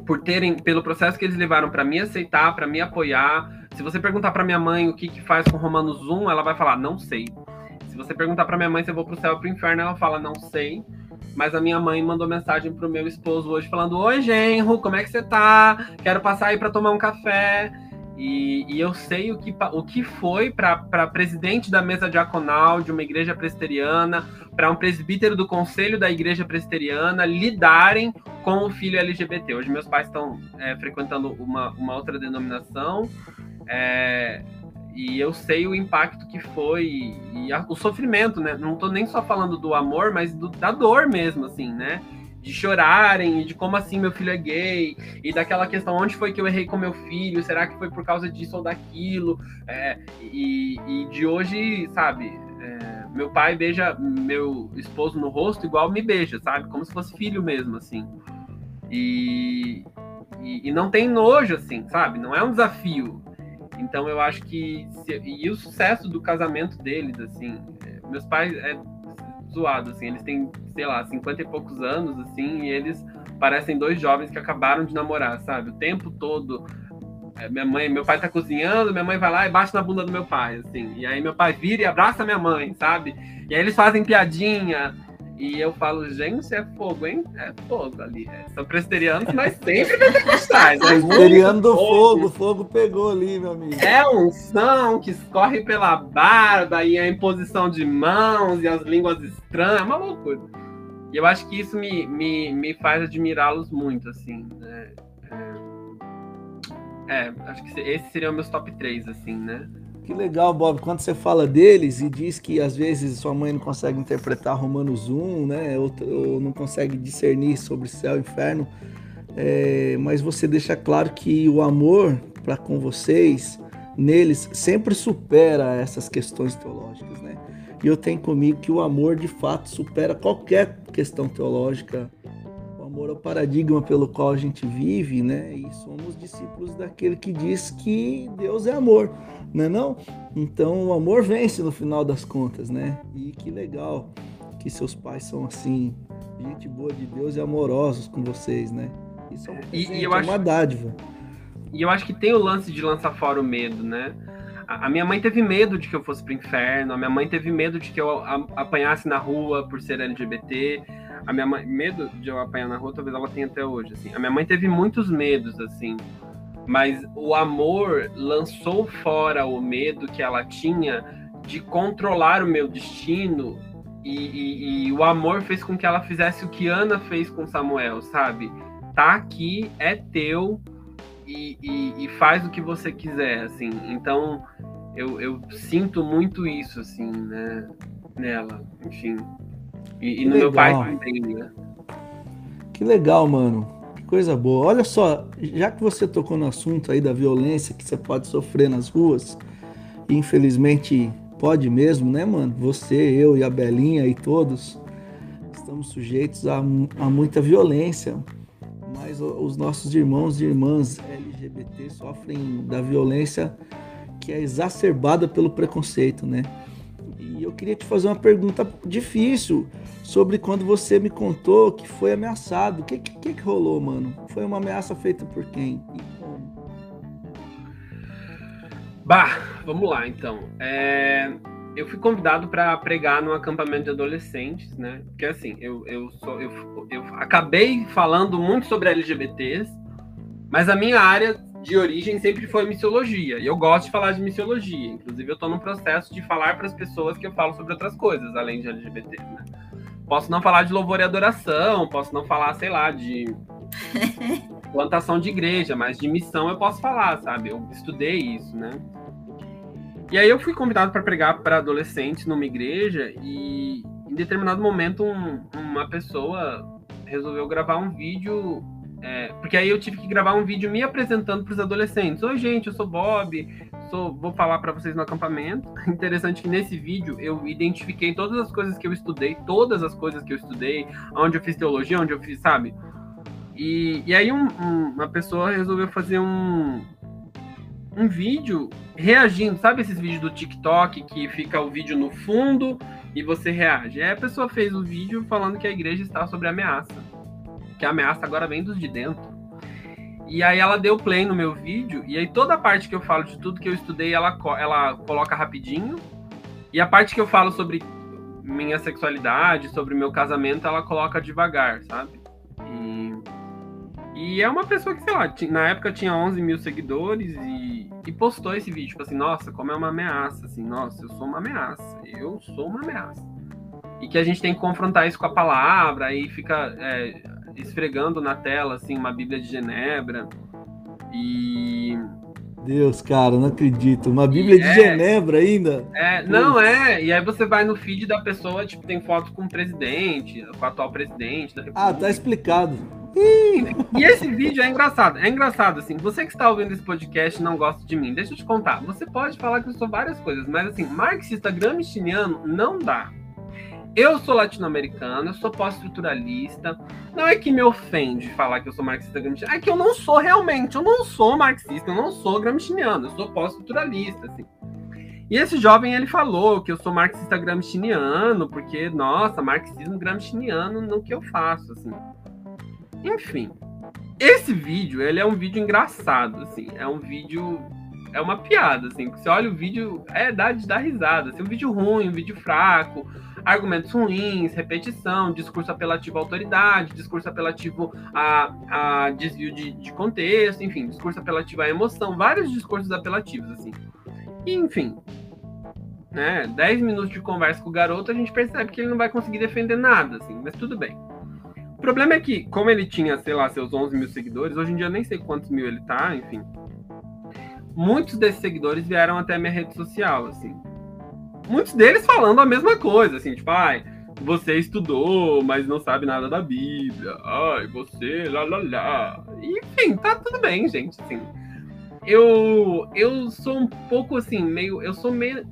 por terem, pelo processo que eles levaram para me aceitar, para me apoiar. Se você perguntar para minha mãe o que que faz com Romanos 1, ela vai falar, não sei. Você perguntar para minha mãe se eu vou pro céu ou pro inferno, ela fala, não sei. Mas a minha mãe mandou mensagem pro meu esposo hoje falando: Oi, genro, como é que você tá? Quero passar aí para tomar um café. E, e, eu sei o que, o que foi para presidente da mesa diaconal de uma igreja presteriana, para um presbítero do conselho da igreja presteriana lidarem com o filho LGBT. Hoje meus pais estão é, frequentando uma, uma outra denominação. É, e eu sei o impacto que foi e a, o sofrimento, né? Não tô nem só falando do amor, mas do, da dor mesmo, assim, né? De chorarem, de como assim meu filho é gay, e daquela questão, onde foi que eu errei com meu filho? Será que foi por causa disso ou daquilo? É, e, e, de hoje, sabe, é, meu pai beija meu esposo no rosto igual me beija, sabe? Como se fosse filho mesmo, assim. E, e, e não tem nojo, assim, sabe? Não é um desafio. Então eu acho que. Se, e o sucesso do casamento deles, assim. É, meus pais é zoado, assim. Eles têm, sei lá, 50 e poucos anos, assim, e eles parecem dois jovens que acabaram de namorar, sabe? O tempo todo. É, minha mãe, meu pai tá cozinhando, minha mãe vai lá e bate na bunda do meu pai, assim. E aí meu pai vira e abraça minha mãe, sabe? E aí eles fazem piadinha. E eu falo, gente, é fogo, hein? É fogo ali. É. São presterianos, mas sempre pentecostais. É presteriano do fogo, o fogo pegou ali, meu amigo. É um som que escorre pela barba e a imposição de mãos e as línguas estranhas, é uma loucura. E eu acho que isso me, me, me faz admirá-los muito, assim, né? É, é, acho que esses seriam meus top 3, assim, né? Que legal, Bob. Quando você fala deles e diz que às vezes sua mãe não consegue interpretar Romanos 1, né? Ou, ou não consegue discernir sobre céu e inferno, é, mas você deixa claro que o amor para com vocês, neles, sempre supera essas questões teológicas, né? E eu tenho comigo que o amor de fato supera qualquer questão teológica. O amor é o paradigma pelo qual a gente vive, né? E somos discípulos daquele que diz que Deus é amor não é não? Então o amor vence no final das contas, né? E que legal que seus pais são assim, gente boa de Deus e amorosos com vocês, né? Isso é, um presente, e, e eu é acho, uma dádiva. E eu acho que tem o lance de lançar fora o medo, né? A, minha mãe teve medo de que eu fosse pro inferno, a minha mãe teve medo de que eu apanhasse na rua por ser LGBT. A minha mãe, medo de eu apanhar na rua, talvez ela tenha até hoje, assim. A minha mãe teve muitos medos, assim mas o amor lançou fora o medo que ela tinha de controlar o meu destino e, e, e, o amor fez com que ela fizesse o que Ana fez com Samuel, sabe? Tá aqui, é teu e, e faz o que você quiser, assim. Então eu, eu, sinto muito isso, assim, né? Nela, enfim. E, no legal. meu pai também, né? Que legal, mano coisa boa. Olha só, já que você tocou no assunto aí da violência que você pode sofrer nas ruas, e infelizmente pode mesmo, né, mano? Você, eu e a Belinha e todos estamos sujeitos a, a muita violência. Mas os nossos irmãos e irmãs LGBT sofrem da violência que é exacerbada pelo preconceito, né? E eu queria te fazer uma pergunta difícil sobre quando você me contou que foi ameaçado. O que, que, que rolou, mano? Foi uma ameaça feita por quem? Bah, vamos lá então. É, eu fui convidado para pregar num acampamento de adolescentes, né? Porque assim, eu, eu, sou, eu, eu acabei falando muito sobre LGBTs, mas a minha área de origem sempre foi missiologia. E eu gosto de falar de missiologia. Inclusive, eu estou no processo de falar para as pessoas que eu falo sobre outras coisas, além de LGBT, né? Posso não falar de louvor e adoração, posso não falar, sei lá, de [laughs] plantação de igreja, mas de missão eu posso falar, sabe? Eu estudei isso, né? E aí eu fui convidado para pregar para adolescentes numa igreja e em determinado momento um, uma pessoa resolveu gravar um vídeo é, porque aí eu tive que gravar um vídeo me apresentando para os adolescentes. Oi, gente, eu sou Bob, sou, vou falar para vocês no acampamento. [laughs] Interessante que nesse vídeo eu identifiquei todas as coisas que eu estudei, todas as coisas que eu estudei, onde eu fiz teologia, onde eu fiz, sabe? E, e aí um, um, uma pessoa resolveu fazer um, um vídeo reagindo, sabe esses vídeos do TikTok que fica o vídeo no fundo e você reage? Aí a pessoa fez o vídeo falando que a igreja está sobre ameaça que a ameaça agora vem dos de dentro. E aí ela deu play no meu vídeo, e aí toda a parte que eu falo de tudo que eu estudei, ela, ela coloca rapidinho. E a parte que eu falo sobre minha sexualidade, sobre meu casamento, ela coloca devagar, sabe? E, e é uma pessoa que, sei lá, na época tinha 11 mil seguidores e, e postou esse vídeo, tipo assim, nossa, como é uma ameaça, assim, nossa, eu sou uma ameaça, eu sou uma ameaça. E que a gente tem que confrontar isso com a palavra, aí fica... É, esfregando na tela, assim, uma Bíblia de Genebra. E. Deus, cara, não acredito. Uma Bíblia de é, Genebra ainda? É, não é. E aí você vai no feed da pessoa, tipo, tem foto com o presidente, com o atual presidente da República. Ah, tá explicado. E esse vídeo é engraçado. É engraçado, assim. Você que está ouvindo esse podcast e não gosta de mim, deixa eu te contar. Você pode falar que eu sou várias coisas, mas assim, marxista gramsciano não dá. Eu sou latino-americano, eu sou pós-estruturalista. Não é que me ofende falar que eu sou marxista gramsciano, é que eu não sou realmente, eu não sou marxista, eu não sou gramsciano, eu sou pós-estruturalista, assim. E esse jovem, ele falou que eu sou marxista gramsciano, porque, nossa, marxismo gramsciano no que eu faço, assim. Enfim, esse vídeo, ele é um vídeo engraçado, assim, é um vídeo é uma piada, assim. Você olha o vídeo, é dá de dar risada. Assim, um vídeo ruim, um vídeo fraco, argumentos ruins, repetição, discurso apelativo à autoridade, discurso apelativo a, a desvio de, de contexto, enfim, discurso apelativo à emoção, vários discursos apelativos, assim. E, enfim, né, 10 minutos de conversa com o garoto, a gente percebe que ele não vai conseguir defender nada, assim, mas tudo bem. O problema é que, como ele tinha, sei lá, seus 11 mil seguidores, hoje em dia nem sei quantos mil ele tá, enfim. Muitos desses seguidores vieram até minha rede social, assim muitos deles falando a mesma coisa, assim, tipo, ai, você estudou, mas não sabe nada da Bíblia. Ai, você, lá, lá, lá. Enfim, tá tudo bem, gente, assim. Eu, eu sou um pouco, assim, meio... Eu sou meio...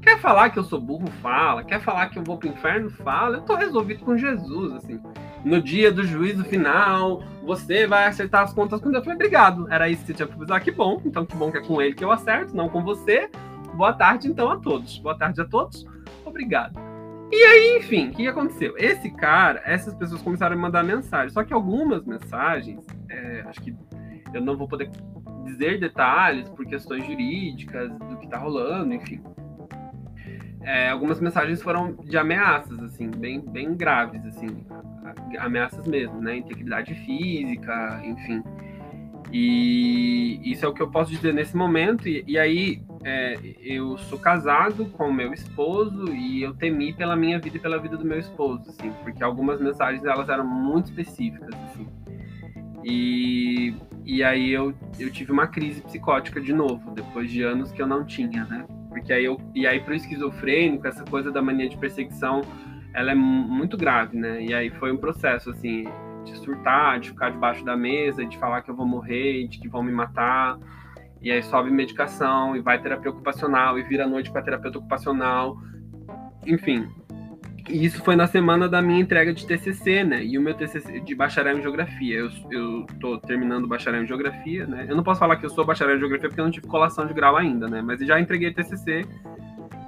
Quer falar que eu sou burro? Fala. Quer falar que eu vou pro inferno? Fala. Eu tô resolvido com Jesus, assim. No dia do juízo final, você vai acertar as contas com Deus. Eu falei, obrigado. Era isso que você tinha pra avisar. Que bom. Então, que bom que é com ele que eu acerto, não com você. Boa tarde, então, a todos. Boa tarde a todos. Obrigado. E aí, enfim, o que aconteceu? Esse cara, essas pessoas começaram a me mandar mensagens. Só que algumas mensagens, é, acho que eu não vou poder dizer detalhes por questões jurídicas do que tá rolando, enfim. É, algumas mensagens foram de ameaças, assim, bem, bem graves, assim, ameaças mesmo, né? Integridade física, enfim. E isso é o que eu posso dizer nesse momento. E, e aí, é, eu sou casado com meu esposo e eu temi pela minha vida e pela vida do meu esposo, assim, porque algumas mensagens elas eram muito específicas, assim. E, e aí eu, eu tive uma crise psicótica de novo, depois de anos que eu não tinha, né? Porque aí eu e aí pro esquizofrênico, essa coisa da mania de perseguição, ela é muito grave, né? E aí foi um processo assim, surtar, de ficar debaixo da mesa, de falar que eu vou morrer, de que vão me matar. E aí sobe medicação e vai terapia ocupacional e vira noite para terapeuta ocupacional. Enfim. E isso foi na semana da minha entrega de TCC, né? E o meu TCC de bacharel em geografia. Eu, eu tô terminando o bacharel em geografia, né? Eu não posso falar que eu sou bacharel em geografia porque eu não tive colação de grau ainda, né? Mas já entreguei TCC.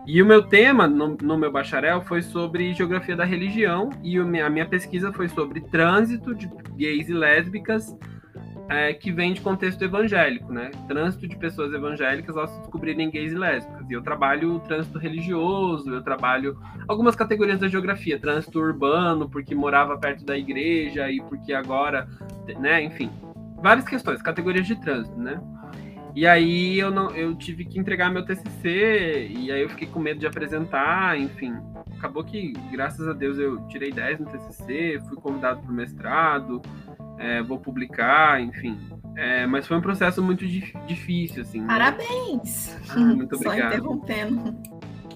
E o meu tema no, no meu bacharel foi sobre geografia da religião e o, a minha pesquisa foi sobre trânsito de gays e lésbicas é, que vem de contexto evangélico, né? Trânsito de pessoas evangélicas ao se descobrirem gays e lésbicas. E eu trabalho o trânsito religioso, eu trabalho algumas categorias da geografia, trânsito urbano, porque morava perto da igreja e porque agora, né? Enfim, várias questões, categorias de trânsito, né? E aí eu não, eu tive que entregar meu TCC e aí eu fiquei com medo de apresentar, enfim. Acabou que, graças a Deus, eu tirei 10 no TCC, fui convidado para o mestrado, é, vou publicar, enfim. É, mas foi um processo muito difícil, assim. Né? Parabéns! Ah, [laughs] muito obrigado. Só interrompendo.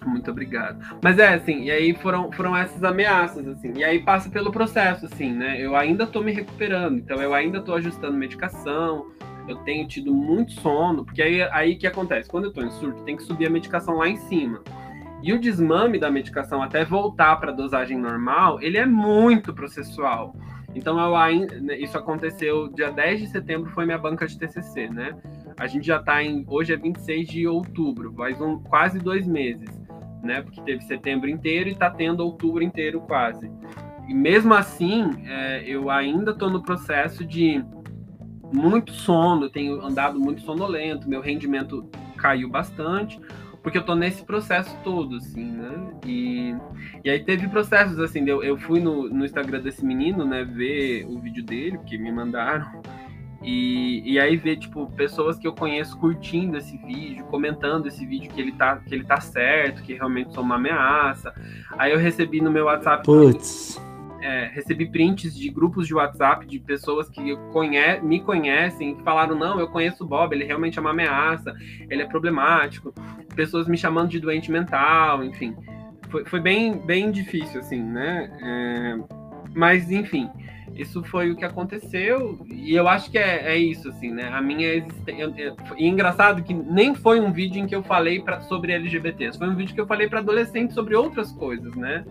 Muito obrigado. Mas é assim, e aí foram, foram essas ameaças, assim. E aí passa pelo processo, assim, né? Eu ainda tô me recuperando, então eu ainda tô ajustando medicação, eu tenho tido muito sono, porque aí aí que acontece? Quando eu tô em surto, tem que subir a medicação lá em cima. E o desmame da medicação até voltar para a dosagem normal, ele é muito processual. Então, né, isso aconteceu dia 10 de setembro, foi minha banca de TCC, né? A gente já está em. Hoje é 26 de outubro, faz um, quase dois meses, né? Porque teve setembro inteiro e está tendo outubro inteiro quase. E mesmo assim, é, eu ainda estou no processo de muito sono, tenho andado muito sonolento, meu rendimento caiu bastante porque eu tô nesse processo todo, assim, né? E, e aí teve processos, assim, eu, eu fui no, no Instagram desse menino, né, ver o vídeo dele, que me mandaram, e, e aí ver, tipo, pessoas que eu conheço curtindo esse vídeo, comentando esse vídeo que ele tá, que ele tá certo, que realmente sou uma ameaça. Aí eu recebi no meu WhatsApp. Putz é, recebi prints de grupos de WhatsApp de pessoas que conhe me conhecem, que falaram: não, eu conheço o Bob, ele realmente é uma ameaça, ele é problemático. Pessoas me chamando de doente mental, enfim. Foi, foi bem, bem difícil, assim, né? É, mas, enfim, isso foi o que aconteceu, e eu acho que é, é isso, assim, né? A minha existência. E engraçado que nem foi um vídeo em que eu falei pra, sobre LGBTs, foi um vídeo que eu falei para adolescentes sobre outras coisas, né?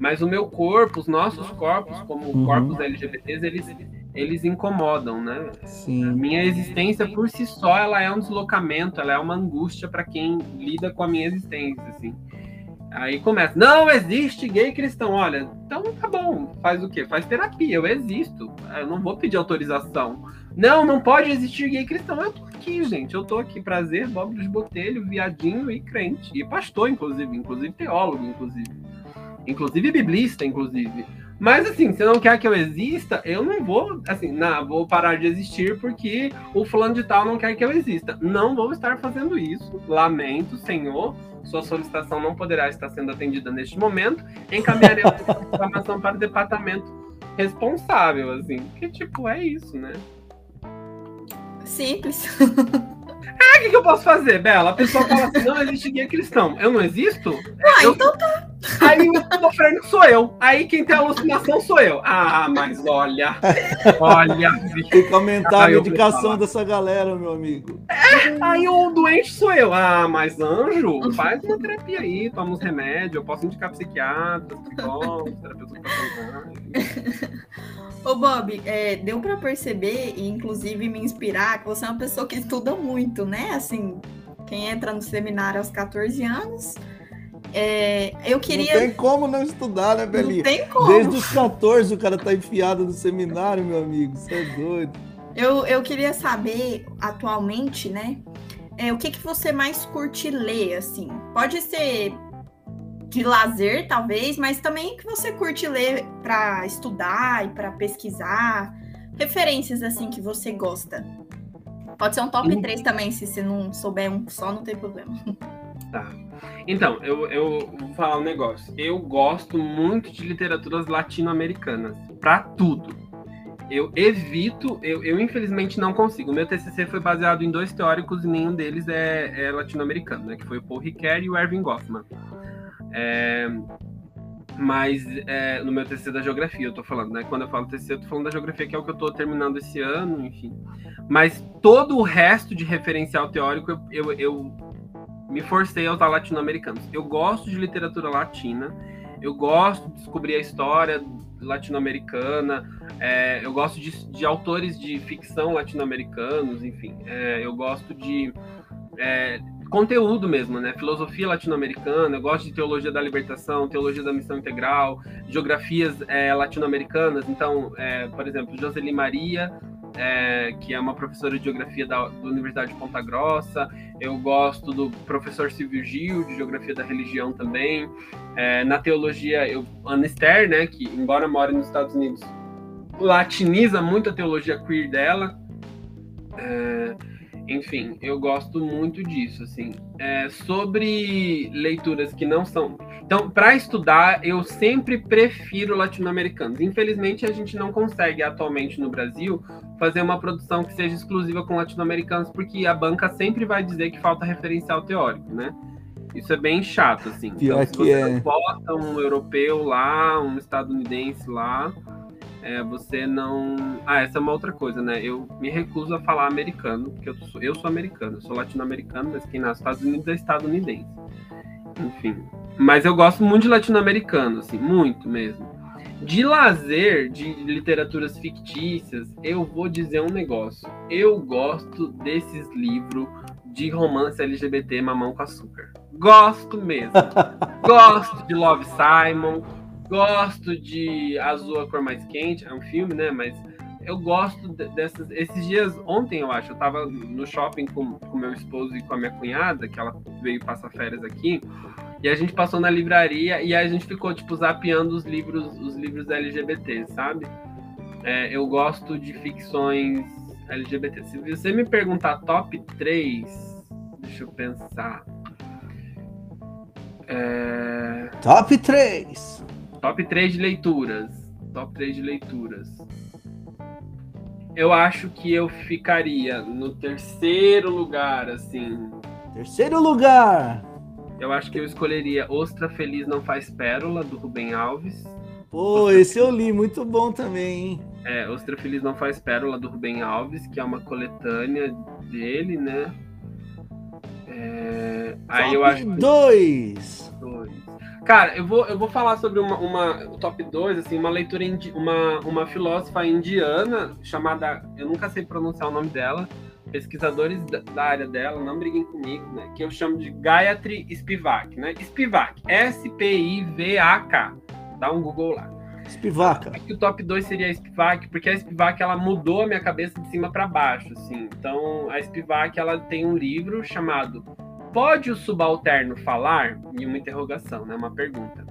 Mas o meu corpo, os nossos corpos, como uhum. corpos LGBTs, eles, eles incomodam, né? Sim. Minha existência por si só, ela é um deslocamento, ela é uma angústia para quem lida com a minha existência, assim. Aí começa, não existe gay cristão. Olha, então tá bom, faz o quê? Faz terapia, eu existo. Eu não vou pedir autorização. Não, não pode existir gay cristão. Eu tô aqui, gente. Eu tô aqui, prazer, Bob dos Botelho, viadinho e crente. E pastor, inclusive, inclusive teólogo, inclusive inclusive biblista, inclusive. Mas assim, se não quer que eu exista, eu não vou, assim, não, vou parar de existir porque o fulano de tal não quer que eu exista. Não vou estar fazendo isso. Lamento, Senhor. Sua solicitação não poderá estar sendo atendida neste momento. Encaminharemos [laughs] a informação para o departamento responsável, assim. Que tipo, é isso, né? Simples. [laughs] Ah, o que, que, eu posso fazer, Bela? A pessoa fala assim: não existe guia cristão. Eu não existo? Ah, eu... então tá. Aí o sofrendo sou eu. Aí quem tem alucinação sou eu. Ah, mas olha. Olha. Tem que aumentar a medicação dessa galera, meu amigo. É, aí o doente sou eu. Ah, mas anjo, faz uma terapia aí, toma uns remédios. Eu posso indicar psiquiatra, psicólogo, terapeuta Ô Bob, é, deu para perceber e inclusive me inspirar que você é uma pessoa que estuda muito, né? Assim, quem entra no seminário aos 14 anos, é, eu queria. Não tem como não estudar, né, Belinha? Não tem como. Desde os 14 o cara tá enfiado no seminário, meu amigo. Você é doido. Eu, eu queria saber, atualmente, né? É, o que, que você mais curte ler, assim? Pode ser de lazer, talvez, mas também que você curte ler para estudar e para pesquisar, referências assim que você gosta. Pode ser um top uhum. 3 também, se você não souber um só, não tem problema. Tá. Então, eu, eu vou falar um negócio. Eu gosto muito de literaturas latino-americanas, para tudo. Eu evito, eu, eu, infelizmente não consigo. O meu TCC foi baseado em dois teóricos e nenhum deles é, é latino-americano, né? Que foi o Paul Ricoeur e o Erving Goffman. É... Mas é, no meu TCC da geografia, eu tô falando, né? Quando eu falo TCC, eu tô falando da geografia, que é o que eu tô terminando esse ano, enfim. Mas todo o resto de referencial teórico, eu, eu, eu me forcei a usar latino-americanos. Eu gosto de literatura latina, eu gosto de descobrir a história latino-americana, é, eu gosto de, de, autores de ficção latino-americanos, enfim, é, eu gosto de é, conteúdo mesmo, né? Filosofia latino-americana, eu gosto de teologia da libertação, teologia da missão integral, geografias é, latino-americanas. Então, é, por exemplo, Joseli Maria, é, que é uma professora de geografia da, da, Universidade de Ponta Grossa. Eu gosto do professor Silvio Gil, de geografia da religião também. É, na teologia, eu, Ana Esther, né, que embora more nos Estados Unidos, latiniza muito a teologia queer dela. É, enfim, eu gosto muito disso, assim. É, sobre leituras que não são. Então, para estudar, eu sempre prefiro latino-americanos. Infelizmente, a gente não consegue atualmente no Brasil fazer uma produção que seja exclusiva com latino-americanos, porque a banca sempre vai dizer que falta referencial teórico, né? Isso é bem chato, assim. Pior então, se você é... bota um europeu lá, um estadunidense lá, é, você não. Ah, essa é uma outra coisa, né? Eu me recuso a falar americano, porque eu sou, eu sou americano, eu sou latino-americano, mas quem nasce nos Estados Unidos é estadunidense. Enfim. Mas eu gosto muito de latino-americano, assim, muito mesmo. De lazer, de literaturas fictícias, eu vou dizer um negócio. Eu gosto desses livros de romance LGBT mamão com açúcar. Gosto mesmo. [laughs] gosto de Love Simon Gosto de Azul a Cor Mais Quente, é um filme, né? Mas eu gosto dessas. Esses dias, ontem eu acho, eu tava no shopping com, com meu esposo e com a minha cunhada, que ela veio passar férias aqui, e a gente passou na livraria e a gente ficou, tipo, zapeando os livros, os livros LGBT, sabe? É, eu gosto de ficções LGBT. Se você me perguntar top 3, deixa eu pensar. É... Top 3! Top 3 de leituras. Top 3 de leituras. Eu acho que eu ficaria no terceiro lugar, assim. Terceiro lugar! Eu acho que eu escolheria Ostra Feliz Não Faz Pérola, do Rubem Alves. Pô, Ostra esse eu li, muito bom também, hein? É, Ostra Feliz Não Faz Pérola, do Rubem Alves, que é uma coletânea dele, né? É... Aí eu acho. Dois! Dois. Cara, eu vou, eu vou falar sobre uma, uma top 2, assim, uma leitura, indi, uma, uma filósofa indiana chamada, eu nunca sei pronunciar o nome dela, pesquisadores da, da área dela, não briguem comigo, né, que eu chamo de Gayatri Spivak, né, Spivak, S-P-I-V-A-K, dá um Google lá. Spivak. o top 2 seria a Spivak, porque a Spivak, ela mudou a minha cabeça de cima para baixo, assim, então a Spivak, ela tem um livro chamado Pode o subalterno falar? E uma interrogação, né? Uma pergunta.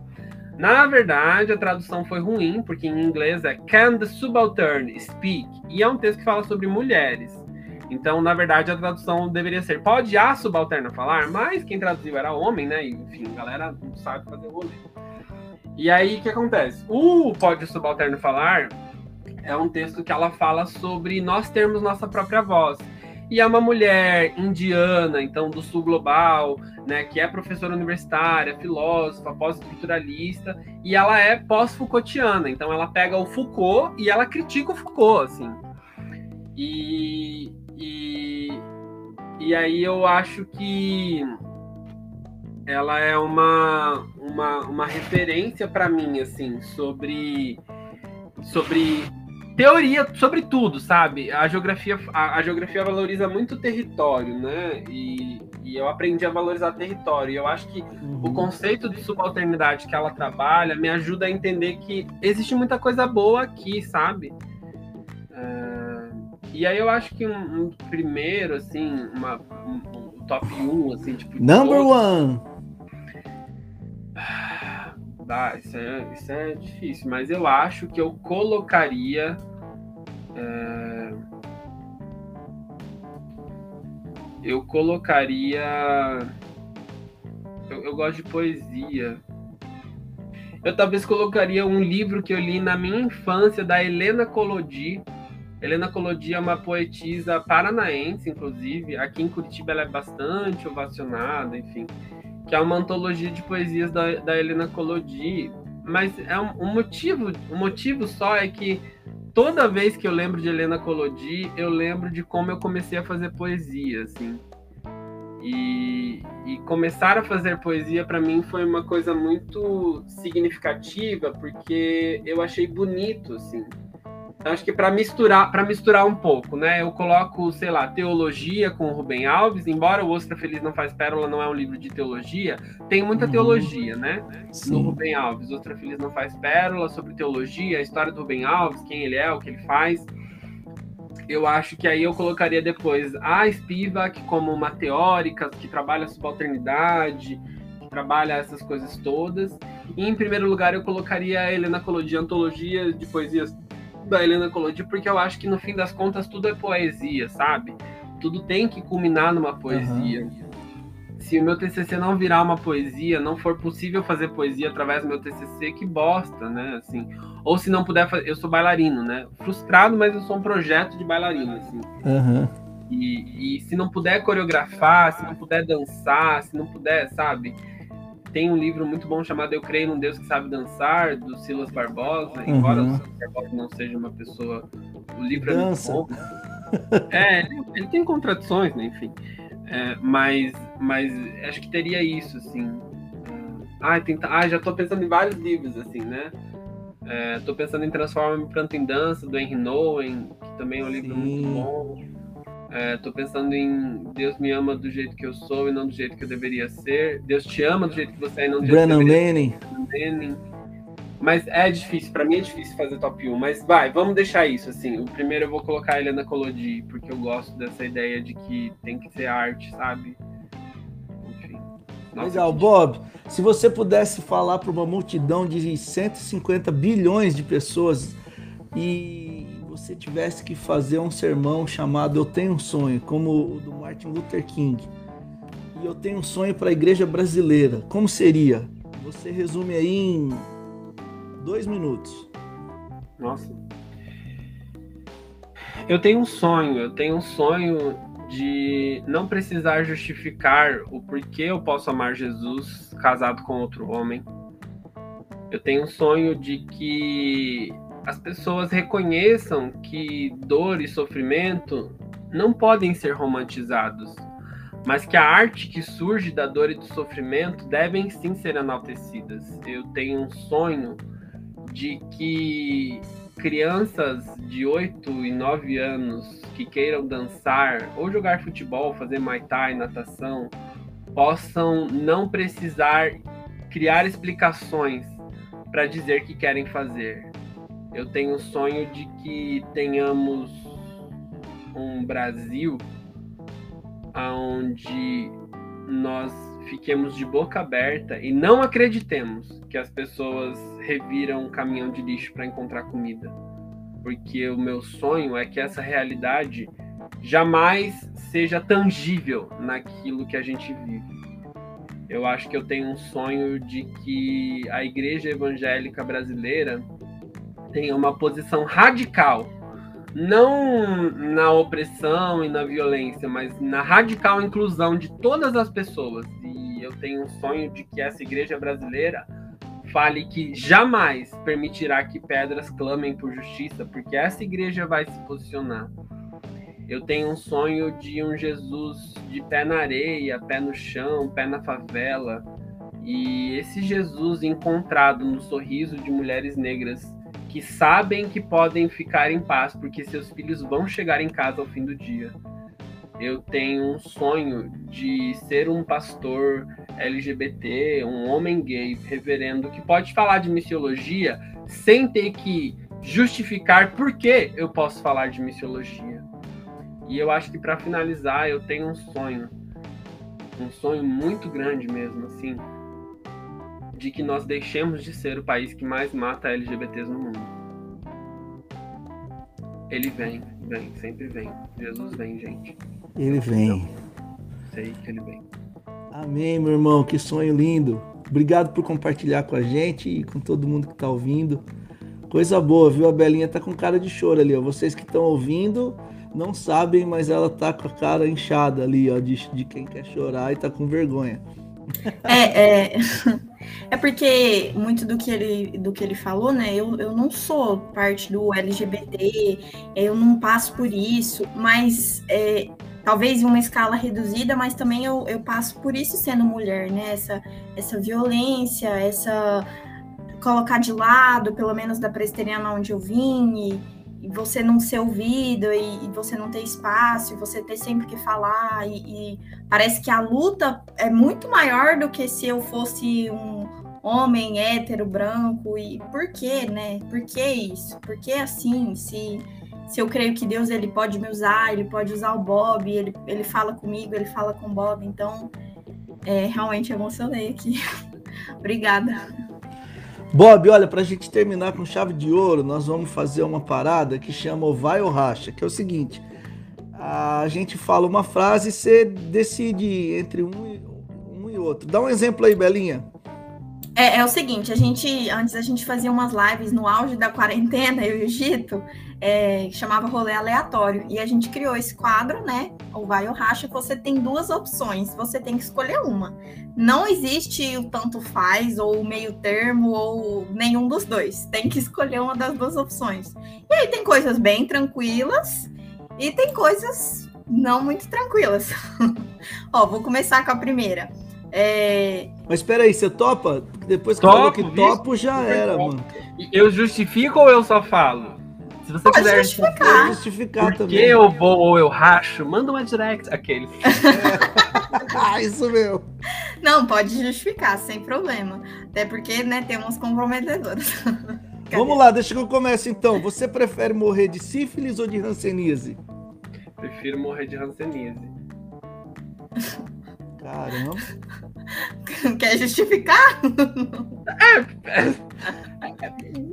Na verdade, a tradução foi ruim, porque em inglês é Can the subaltern speak? E é um texto que fala sobre mulheres. Então, na verdade, a tradução deveria ser Pode a subalterna falar? Mas quem traduziu era homem, né? Enfim, a galera não sabe fazer rolê. E aí, o que acontece? O Pode o subalterno falar é um texto que ela fala sobre nós termos nossa própria voz. E é uma mulher indiana, então do sul global, né, que é professora universitária, filósofa, pós-estruturalista, e ela é pós-Foucaultiana, então ela pega o Foucault e ela critica o Foucault, assim. E, e, e aí eu acho que ela é uma, uma, uma referência para mim, assim, sobre, sobre teoria sobre tudo, sabe? A geografia, a, a, geografia valoriza muito o território, né? E, e, eu aprendi a valorizar território. E eu acho que uhum. o conceito de subalternidade que ela trabalha me ajuda a entender que existe muita coisa boa aqui, sabe? Uh, e aí eu acho que um, um primeiro, assim, uma, um, um, top 1, assim, tipo. Number one! Ah, isso é, isso é difícil, mas eu acho que eu colocaria é... Eu colocaria. Eu, eu gosto de poesia. Eu talvez colocaria um livro que eu li na minha infância, da Helena Colodi. Helena Colodi é uma poetisa paranaense, inclusive. Aqui em Curitiba ela é bastante ovacionada, enfim. Que é uma antologia de poesias da, da Helena Colodi mas é um, um motivo, o um motivo só é que toda vez que eu lembro de Helena Collodi, eu lembro de como eu comecei a fazer poesia, assim. E, e começar a fazer poesia para mim foi uma coisa muito significativa, porque eu achei bonito, assim. Então, acho que para misturar, para misturar um pouco, né? Eu coloco, sei lá, teologia com o Rubem Alves, embora o Ostra Feliz não faz pérola não é um livro de teologia, tem muita uhum. teologia, né? Sim. No Rubem Alves, Ostra Feliz não faz pérola sobre teologia, a história do Rubem Alves, quem ele é, o que ele faz. Eu acho que aí eu colocaria depois a Spivak como uma teórica que trabalha a subalternidade, que trabalha essas coisas todas. E em primeiro lugar eu colocaria a Helena Collodi, antologia de poesias da Helena Collodi, porque eu acho que no fim das contas tudo é poesia, sabe? Tudo tem que culminar numa poesia. Uhum. Se o meu TCC não virar uma poesia, não for possível fazer poesia através do meu TCC, que bosta, né? Assim, ou se não puder fazer, eu sou bailarino, né? Frustrado, mas eu sou um projeto de bailarino, assim. Uhum. E, e se não puder coreografar, se não puder dançar, se não puder, sabe? Tem um livro muito bom chamado Eu Creio num Deus que Sabe Dançar, do Silas Barbosa, uhum. embora o Silas Barbosa não seja uma pessoa. O livro Dança. é muito bom. É, ele, ele tem contradições, né? Enfim. É, mas, mas acho que teria isso, assim. Ah, tem, ah, já tô pensando em vários livros, assim, né? É, tô pensando em Transforma-me Pranto em Dança, do Henry Nowen, que também é um livro Sim. muito bom. É, tô pensando em Deus me ama do jeito que eu sou e não do jeito que eu deveria ser. Deus te ama do jeito que você é e não do jeito Brennan que eu deveria Manning. Mas é difícil, para mim é difícil fazer top 1, mas vai, vamos deixar isso assim. O primeiro eu vou colocar a Helena Collodi, porque eu gosto dessa ideia de que tem que ser arte, sabe? Enfim. Legal, que... Bob. Se você pudesse falar para uma multidão de 150 bilhões de pessoas e você tivesse que fazer um sermão chamado Eu Tenho um Sonho, como o do Martin Luther King, e eu tenho um sonho para a igreja brasileira, como seria? Você resume aí em dois minutos. Nossa. Eu tenho um sonho, eu tenho um sonho de não precisar justificar o porquê eu posso amar Jesus casado com outro homem. Eu tenho um sonho de que as pessoas reconheçam que dor e sofrimento não podem ser romantizados, mas que a arte que surge da dor e do sofrimento devem sim ser enaltecidas. Eu tenho um sonho de que crianças de 8 e 9 anos que queiram dançar ou jogar futebol, fazer muay thai, natação, possam não precisar criar explicações para dizer que querem fazer. Eu tenho o sonho de que tenhamos um Brasil onde nós fiquemos de boca aberta e não acreditemos que as pessoas reviram um caminhão de lixo para encontrar comida. Porque o meu sonho é que essa realidade jamais seja tangível naquilo que a gente vive. Eu acho que eu tenho um sonho de que a igreja evangélica brasileira tenha uma posição radical, não na opressão e na violência, mas na radical inclusão de todas as pessoas. E eu tenho um sonho de que essa igreja brasileira fale que jamais permitirá que pedras clamem por justiça, porque essa igreja vai se posicionar. Eu tenho um sonho de um Jesus de pé na areia, pé no chão, pé na favela. E esse Jesus encontrado no sorriso de mulheres negras que sabem que podem ficar em paz porque seus filhos vão chegar em casa ao fim do dia. Eu tenho um sonho de ser um pastor LGBT, um homem gay, reverendo, que pode falar de missiologia sem ter que justificar por que eu posso falar de missiologia. E eu acho que para finalizar, eu tenho um sonho, um sonho muito grande mesmo, assim, de que nós deixemos de ser o país que mais mata LGBTs no mundo. Ele vem, vem, sempre vem. Jesus vem, gente. Ele vem. sei que ele vem. Amém, meu irmão. Que sonho lindo. Obrigado por compartilhar com a gente e com todo mundo que está ouvindo. Coisa boa, viu? A Belinha tá com cara de choro ali, ó. Vocês que estão ouvindo não sabem, mas ela tá com a cara inchada ali, ó, de, de quem quer chorar e tá com vergonha. É, é, [laughs] É porque muito do que ele, do que ele falou, né? Eu, eu não sou parte do LGBT, eu não passo por isso, mas é, talvez em uma escala reduzida, mas também eu, eu passo por isso sendo mulher, né? Essa, essa violência, essa colocar de lado, pelo menos da presteriana onde eu vim, e, e você não ser ouvido, e, e, você não ter espaço, e você ter sempre que falar, e, e, parece que a luta é muito maior do que se eu fosse um homem hétero, branco, e por que, né? Por que isso? Por que assim? Se, se eu creio que Deus ele pode me usar, ele pode usar o Bob, ele, ele fala comigo, ele fala com o Bob, então é, realmente emocionei aqui. [laughs] Obrigada. Bob, olha, para a gente terminar com chave de ouro, nós vamos fazer uma parada que chama o vai ou racha, que é o seguinte: a gente fala uma frase e você decide entre um e, um e outro. Dá um exemplo aí, Belinha. É, é, o seguinte, a gente antes a gente fazia umas lives no auge da quarentena, [laughs] eu e o Gito, é, que chamava rolê aleatório. E a gente criou esse quadro, né? O vai ou racha, você tem duas opções, você tem que escolher uma. Não existe o tanto faz, ou o meio termo, ou nenhum dos dois. Tem que escolher uma das duas opções. E aí tem coisas bem tranquilas e tem coisas não muito tranquilas. [laughs] Ó, vou começar com a primeira. É... Mas espera aí, você topa? Depois que topo, falou que topo, já era, mano. Eu justifico ou eu só falo? Se você Pode quiser justificar, justificar também. eu vou ou eu racho, manda uma direct. Aquele. [laughs] ah, isso mesmo. Não, pode justificar, sem problema. Até porque, né, tem umas comprometedoras. [laughs] Vamos lá, deixa que eu comece então. Você prefere morrer de sífilis ou de hanseníase? Prefiro morrer de hanseníase. [laughs] Caramba. [laughs] Quer justificar? É, é,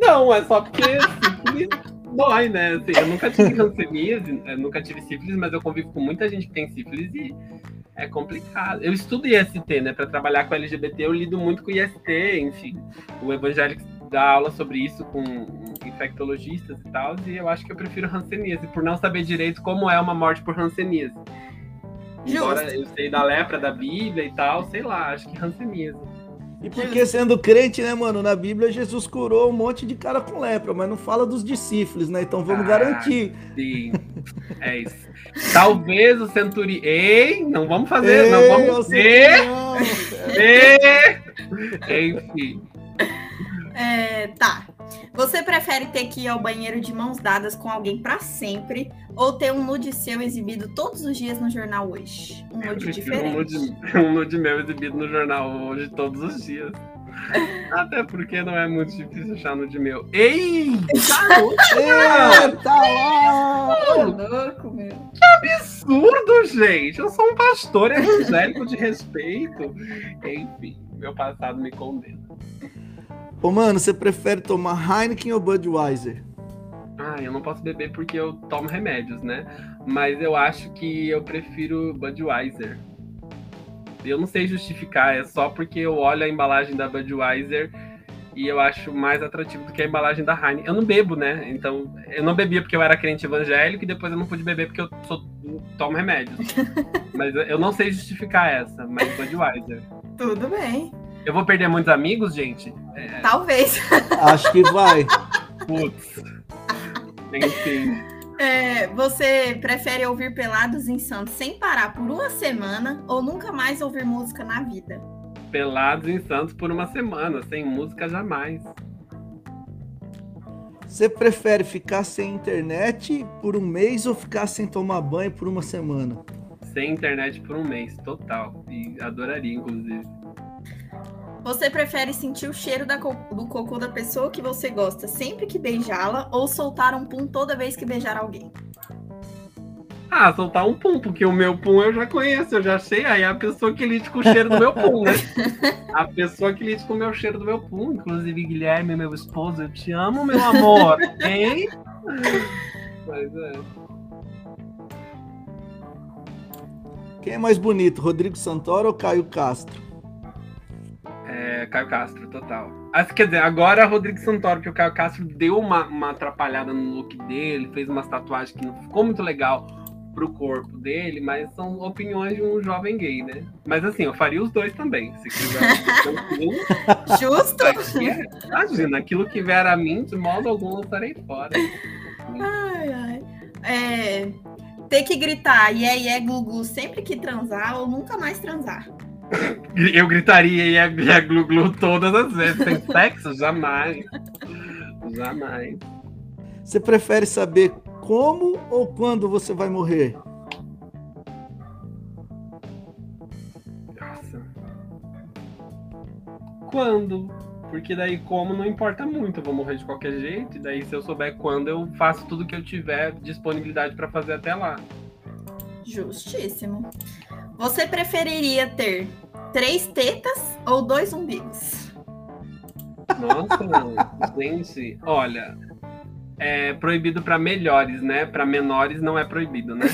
não, é só porque sífilis [laughs] dói, né? Assim, eu nunca tive hanseníase, nunca tive sífilis, mas eu convivo com muita gente que tem sífilis e é complicado. Eu estudo IST, né? Para trabalhar com LGBT, eu lido muito com IST, enfim. O evangélico dá aula sobre isso com infectologistas e tal, e eu acho que eu prefiro hanseníase, por não saber direito como é uma morte por hanseníase. Embora eu sei da lepra da Bíblia e tal, sei lá, acho que hanseníase. E porque sendo crente, né, mano, na Bíblia Jesus curou um monte de cara com lepra, mas não fala dos discípulos, né? Então vamos ah, garantir. Sim, é isso. Talvez o centurião. Ei, não vamos fazer, Ei, não vamos ver. Enfim. É, tá. Você prefere ter que ir ao banheiro de mãos dadas com alguém para sempre ou ter um nude seu exibido todos os dias no jornal hoje? Um nude diferente. Um nude, [laughs] um nude meu exibido no jornal hoje todos os dias. [laughs] Até porque não é muito difícil achar nude meu. Ei! [laughs] Eita lá! Tá louco, meu. Que absurdo, gente! Eu sou um pastor evangélico de respeito. Enfim, meu passado me condena. Ô, mano, você prefere tomar Heineken ou Budweiser? Ah, eu não posso beber porque eu tomo remédios, né? Mas eu acho que eu prefiro Budweiser. Eu não sei justificar, é só porque eu olho a embalagem da Budweiser e eu acho mais atrativo do que a embalagem da Heineken. Eu não bebo, né? Então, eu não bebia porque eu era crente evangélico e depois eu não pude beber porque eu sou, tomo remédios. [laughs] mas eu não sei justificar essa, mas Budweiser. Tudo bem. Eu vou perder muitos amigos, gente? É... Talvez. [laughs] Acho que vai. Putz. Enfim. É, você prefere ouvir Pelados em Santos sem parar por uma semana ou nunca mais ouvir música na vida? Pelados em Santos por uma semana, sem música jamais. Você prefere ficar sem internet por um mês ou ficar sem tomar banho por uma semana? Sem internet por um mês, total. E adoraria, inclusive. Você prefere sentir o cheiro da co do cocô da pessoa que você gosta sempre que beijá-la ou soltar um pum toda vez que beijar alguém? Ah, soltar um pum, porque o meu pum eu já conheço, eu já sei. Aí é a pessoa que lide com o cheiro do meu pum, né? [laughs] A pessoa que lide com o meu cheiro do meu pum. Inclusive, Guilherme, meu esposo, eu te amo, meu amor. [laughs] Hein? Mas é. Quem é mais bonito, Rodrigo Santoro ou Caio Castro? É, Caio Castro, total. Assim, quer dizer, agora Rodrigo Santoro, que o Caio Castro deu uma, uma atrapalhada no look dele, fez umas tatuagens que não ficou muito legal. pro corpo dele, mas são opiniões de um jovem gay, né? Mas assim, eu faria os dois também, se quiser. [laughs] Justo? É, imagina, aquilo que vier a mim, de modo algum, eu estarei fora. Ai, ai. É, ter que gritar e é, é glu, sempre que transar ou nunca mais transar. Eu gritaria e é, glu glu todas as vezes. Sem sexo? Jamais. Jamais. Você prefere saber como ou quando você vai morrer? Nossa. Quando? Porque daí como não importa muito, eu vou morrer de qualquer jeito, e daí se eu souber quando, eu faço tudo que eu tiver disponibilidade para fazer até lá. Justíssimo. Você preferiria ter três tetas ou dois umbigos? Nossa, gente, olha, é proibido para melhores, né? Para menores não é proibido, né?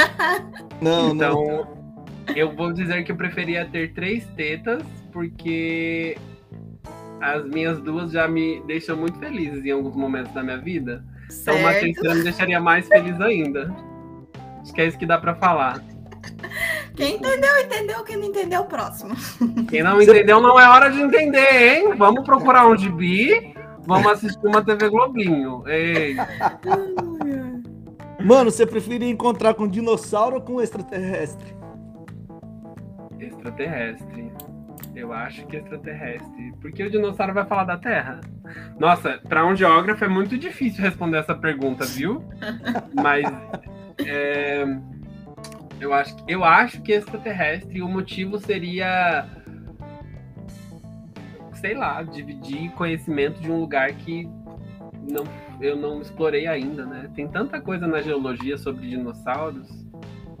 [laughs] Não, então, não. eu vou dizer que eu preferia ter três tetas, porque as minhas duas já me deixam muito felizes em alguns momentos da minha vida. Certo. Então, uma terceira me deixaria mais feliz ainda. Acho que é isso que dá para falar. Quem entendeu, entendeu. Quem não entendeu, próximo. [laughs] Quem não entendeu, não é hora de entender, hein? Vamos procurar um gibi Vamos assistir uma TV Globinho. Ei. Mano, você preferia encontrar com dinossauro ou com extraterrestre? Extraterrestre. Eu acho que extraterrestre. Porque o dinossauro vai falar da Terra. Nossa, para um geógrafo é muito difícil responder essa pergunta, viu? [laughs] Mas é, eu, acho, eu acho que extraterrestre, o motivo seria sei lá, dividir conhecimento de um lugar que não, eu não explorei ainda, né? Tem tanta coisa na geologia sobre dinossauros,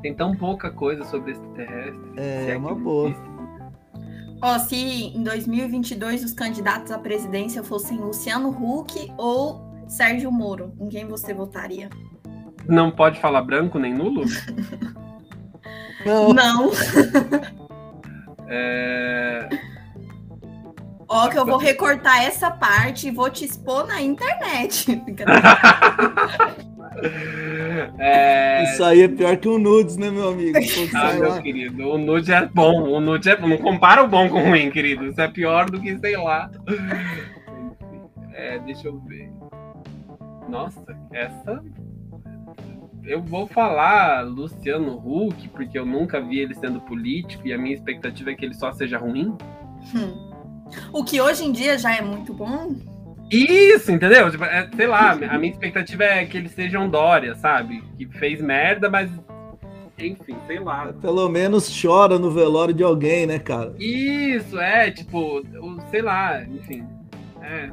tem tão pouca coisa sobre extraterrestres. É, é uma boa. Ó, oh, se em 2022 os candidatos à presidência fossem Luciano Huck ou Sérgio Moro, em quem você votaria? Não pode falar branco nem nulo? [laughs] não. Não. [laughs] é... Ó, que eu vou recortar essa parte e vou te expor na internet. [laughs] é... Isso aí é pior que o nudes, né, meu amigo? Ah, meu lá. querido, o nude é bom. O nude é Não compara o bom com o ruim, querido. Isso é pior do que, sei lá. [laughs] É, deixa eu ver. Nossa, essa. Eu vou falar Luciano Huck, porque eu nunca vi ele sendo político e a minha expectativa é que ele só seja ruim. Hum. O que hoje em dia já é muito bom. Isso, entendeu? Tipo, é, sei lá, a minha expectativa é que ele seja um Dória, sabe? Que fez merda, mas. Enfim, sei lá. Pelo menos chora no velório de alguém, né, cara? Isso, é, tipo, sei lá, enfim. É.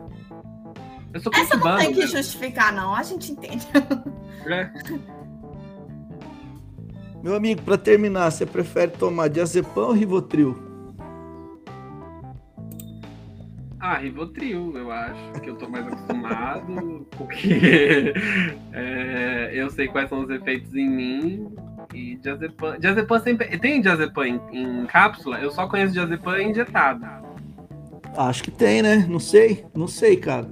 Eu sou Essa não tem que né? justificar, não, a gente entende. É. Meu amigo, para terminar, você prefere tomar diazepam ou Rivotril? Ah, Rivotril, eu acho que eu tô mais acostumado, [laughs] porque é, eu sei quais são os efeitos em mim. E diazepam, diazepam sempre. Tem diazepam em, em cápsula? Eu só conheço diazepam injetado. Acho que tem, né? Não sei, não sei, cara.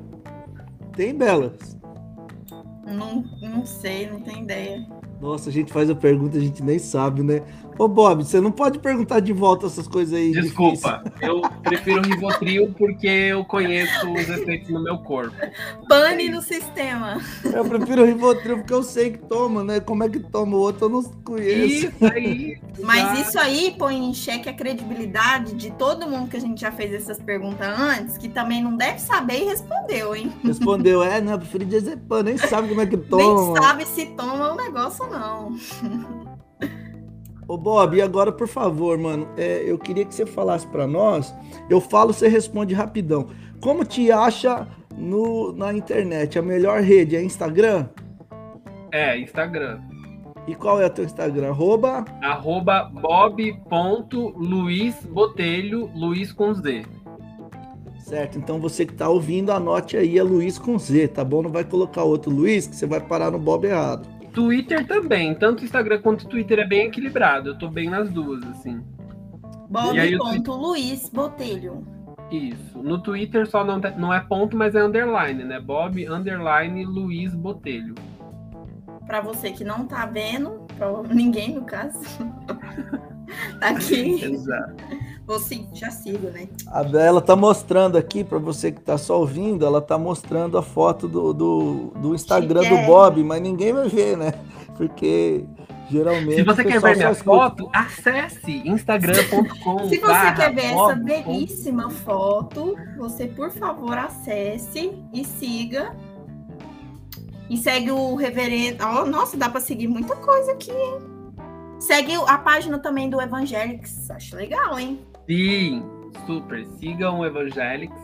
Tem belas. Não, não sei, não tenho ideia. Nossa, a gente faz a pergunta, a gente nem sabe, né? Ô, Bob, você não pode perguntar de volta essas coisas aí. Desculpa, difícil. eu prefiro Rivotril porque eu conheço os efeitos no meu corpo. Pane no sistema. Eu prefiro Rivotril porque eu sei que toma, né? Como é que toma o outro, eu não conheço. Isso aí. Mas isso aí põe em xeque a credibilidade de todo mundo que a gente já fez essas perguntas antes, que também não deve saber e respondeu, hein? Respondeu, é, não, eu prefiro diazepam, nem sabe como é que toma. Nem sabe se toma o negócio ou não. Ô Bob, e agora, por favor, mano, é, eu queria que você falasse para nós. Eu falo, você responde rapidão. Como te acha no, na internet? A melhor rede é Instagram? É, Instagram. E qual é o teu Instagram? Arroba? Arroba bob.luizbotelho, Luiz com Z. Certo, então você que tá ouvindo, anote aí, é Luiz com Z, tá bom? Não vai colocar outro Luiz, que você vai parar no Bob errado. Twitter também, tanto Instagram quanto Twitter é bem equilibrado. Eu tô bem nas duas, assim. Bob.luiz Botelho. Isso. No Twitter só não, não é ponto, mas é underline, né? Bob underline Luiz Botelho. para você que não tá vendo, para ninguém no caso, [laughs] [laughs] tá aqui. Exato. Você já sigo, né? A Bela tá mostrando aqui, para você que tá só ouvindo, ela tá mostrando a foto do, do, do Instagram do Bob, mas ninguém vai ver, né? Porque geralmente. Se você quer ver minha foto, acesse instagram.com. Se você quer ver essa belíssima foto, você, por favor, acesse e siga. E segue o reverendo. Oh, nossa, dá para seguir muita coisa aqui, hein? Segue a página também do Evangelics. Acho legal, hein? Sim, super. Sigam o Evangelics,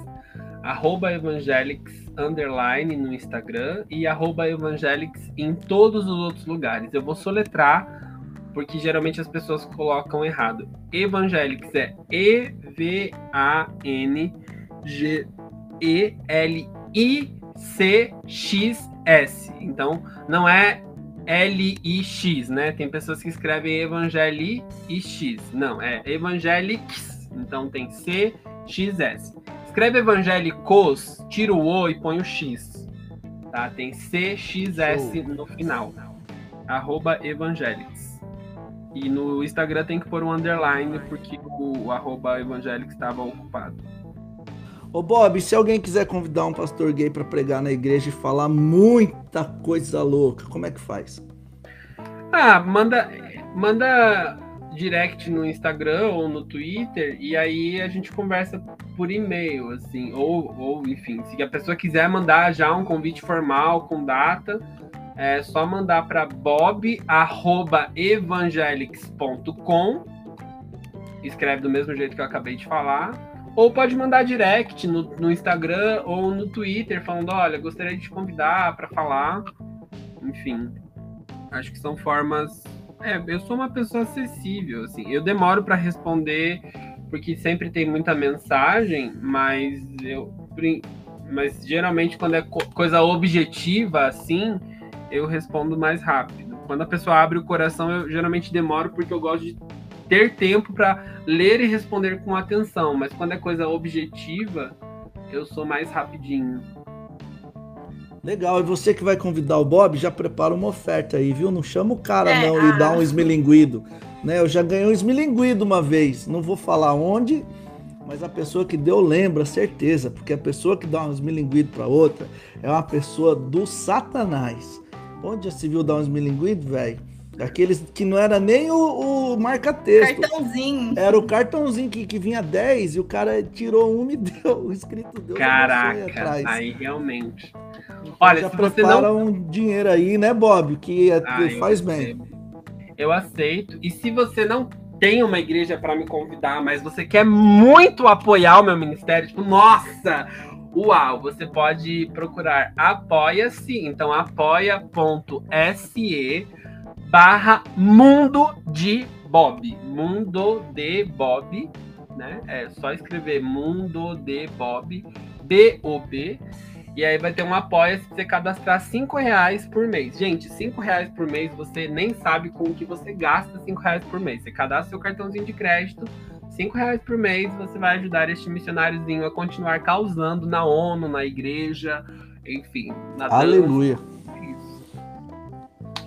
arroba Evangelics underline no Instagram e arroba Evangelics em todos os outros lugares. Eu vou soletrar, porque geralmente as pessoas colocam errado. Evangelics é E-V-A-N-G-E-L-I-C-X-S. Então, não é L-I-X, né? Tem pessoas que escrevem Evangeli e X. Não, é Evangelics. Então tem C, X, S. Escreve evangélicos, tira o O e põe o X. Tá? Tem C, X, S no final. Arroba Evangelics. E no Instagram tem que pôr um underline, porque o, o arroba Evangelics estava ocupado. Ô Bob, se alguém quiser convidar um pastor gay para pregar na igreja e falar muita coisa louca, como é que faz? Ah, manda, manda direct no Instagram ou no Twitter e aí a gente conversa por e-mail, assim, ou, ou enfim, se a pessoa quiser mandar já um convite formal com data, é só mandar para bob@evangelics.com. Escreve do mesmo jeito que eu acabei de falar. Ou pode mandar direct no, no Instagram ou no Twitter, falando: olha, gostaria de te convidar para falar. Enfim, acho que são formas. É, eu sou uma pessoa acessível, assim. Eu demoro para responder porque sempre tem muita mensagem, mas eu, mas geralmente quando é co- coisa objetiva assim, eu respondo mais rápido. Quando a pessoa abre o coração, eu geralmente demoro porque eu gosto de ter tempo para ler e responder com atenção, mas quando é coisa objetiva, eu sou mais rapidinho. Legal, e você que vai convidar o Bob, já prepara uma oferta aí, viu? Não chama o cara É, não e ah. dá um esmilinguido. Né? Eu já ganhei um esmilinguido uma vez, não vou falar onde, mas a pessoa que deu lembra, certeza, porque a pessoa que dá um esmilinguido para outra é uma pessoa do satanás. Onde já se viu dar um esmilinguido, velho? Aqueles que não era nem o, o marca-texto. Cartãozinho. Era o cartãozinho que, que vinha 10 e o cara tirou um e [laughs] deu. O escrito abençoe Caraca, aí realmente. Olha, já se você não um dinheiro aí, né, Bob? Que é- Ah, eu faz bem. Eu aceito. E se você não tem uma igreja para me convidar, mas você quer muito apoiar o meu ministério, tipo, nossa, uau, você pode procurar apoia-se, então apoia.se barra mundo de Bob. Mundo de Bob, né? É só escrever mundo de Bob, B-O-B. E aí vai ter um apoia se você cadastrar 5 reais por mês. Gente, 5 reais por mês você nem sabe com o que você gasta 5 reais por mês. Você cadastra seu cartãozinho de crédito, 5 reais por mês, você vai ajudar este missionáriozinho a continuar causando na ONU, na igreja, enfim. Na. Aleluia.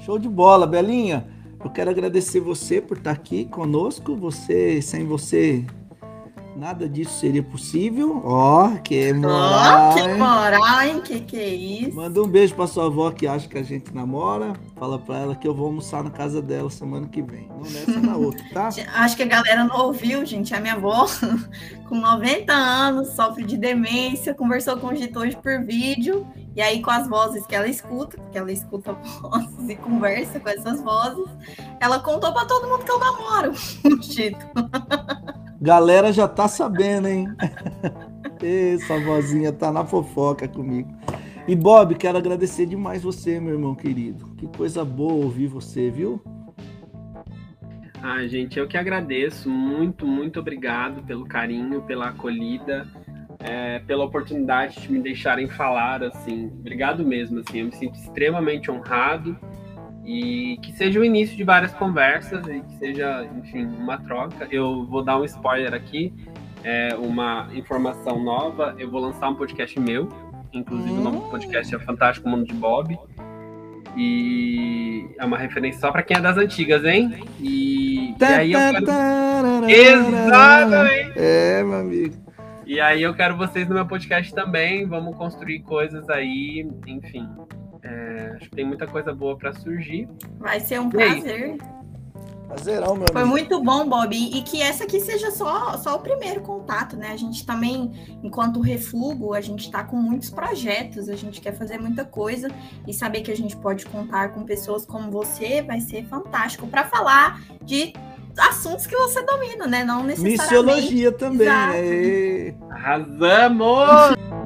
Show de bola, Belinha. Eu quero agradecer você por estar aqui conosco. Você, sem você, nada disso seria possível. Ó, que Ó, moral. que hein? moral, hein? Que que é isso? Manda um beijo pra sua avó que acha que a gente namora. Fala pra ela que eu vou almoçar na casa dela semana que vem. Não nessa, na outra, tá? [laughs] Acho que a galera não ouviu, gente. A minha avó, [laughs] com 90 anos, sofre de demência, conversou com o Gito hoje por vídeo. E aí, com as vozes que ela escuta, porque ela escuta [laughs] vozes e conversa com essas vozes, ela contou pra todo mundo que eu namoro [laughs] o Gito. Galera já tá sabendo, hein? [laughs] Essa vozinha tá na fofoca comigo. E Bob, quero agradecer demais você, meu irmão querido. Que coisa boa ouvir você, viu? Ah, gente, eu que agradeço. Muito, muito obrigado pelo carinho, pela acolhida, é, pela oportunidade de me deixarem falar, assim. Obrigado mesmo, assim. Eu me sinto extremamente honrado e que seja o início de várias conversas e que seja, enfim, uma troca. Eu vou dar um spoiler aqui, é, uma informação nova. Eu vou lançar um podcast meu, inclusive o nome do podcast é Fantástico Mundo de Bob. E é uma referência só para quem é das antigas, hein? E, e aí eu quero... Exatamente! É, meu amigo. E aí eu quero vocês no meu podcast também. Vamos construir coisas aí, enfim. É, acho que tem muita coisa boa para surgir. Vai ser um prazer. Prazerão, meu Foi amigo. muito bom, Bob. E que essa aqui seja só, só o primeiro contato, né? A gente também, enquanto refugo, a gente tá com muitos projetos, a gente quer fazer muita coisa e saber que a gente pode contar com pessoas como você vai ser fantástico para falar de assuntos que você domina, né? Não necessariamente. Missiologia também, Exato. né? Arrasamos!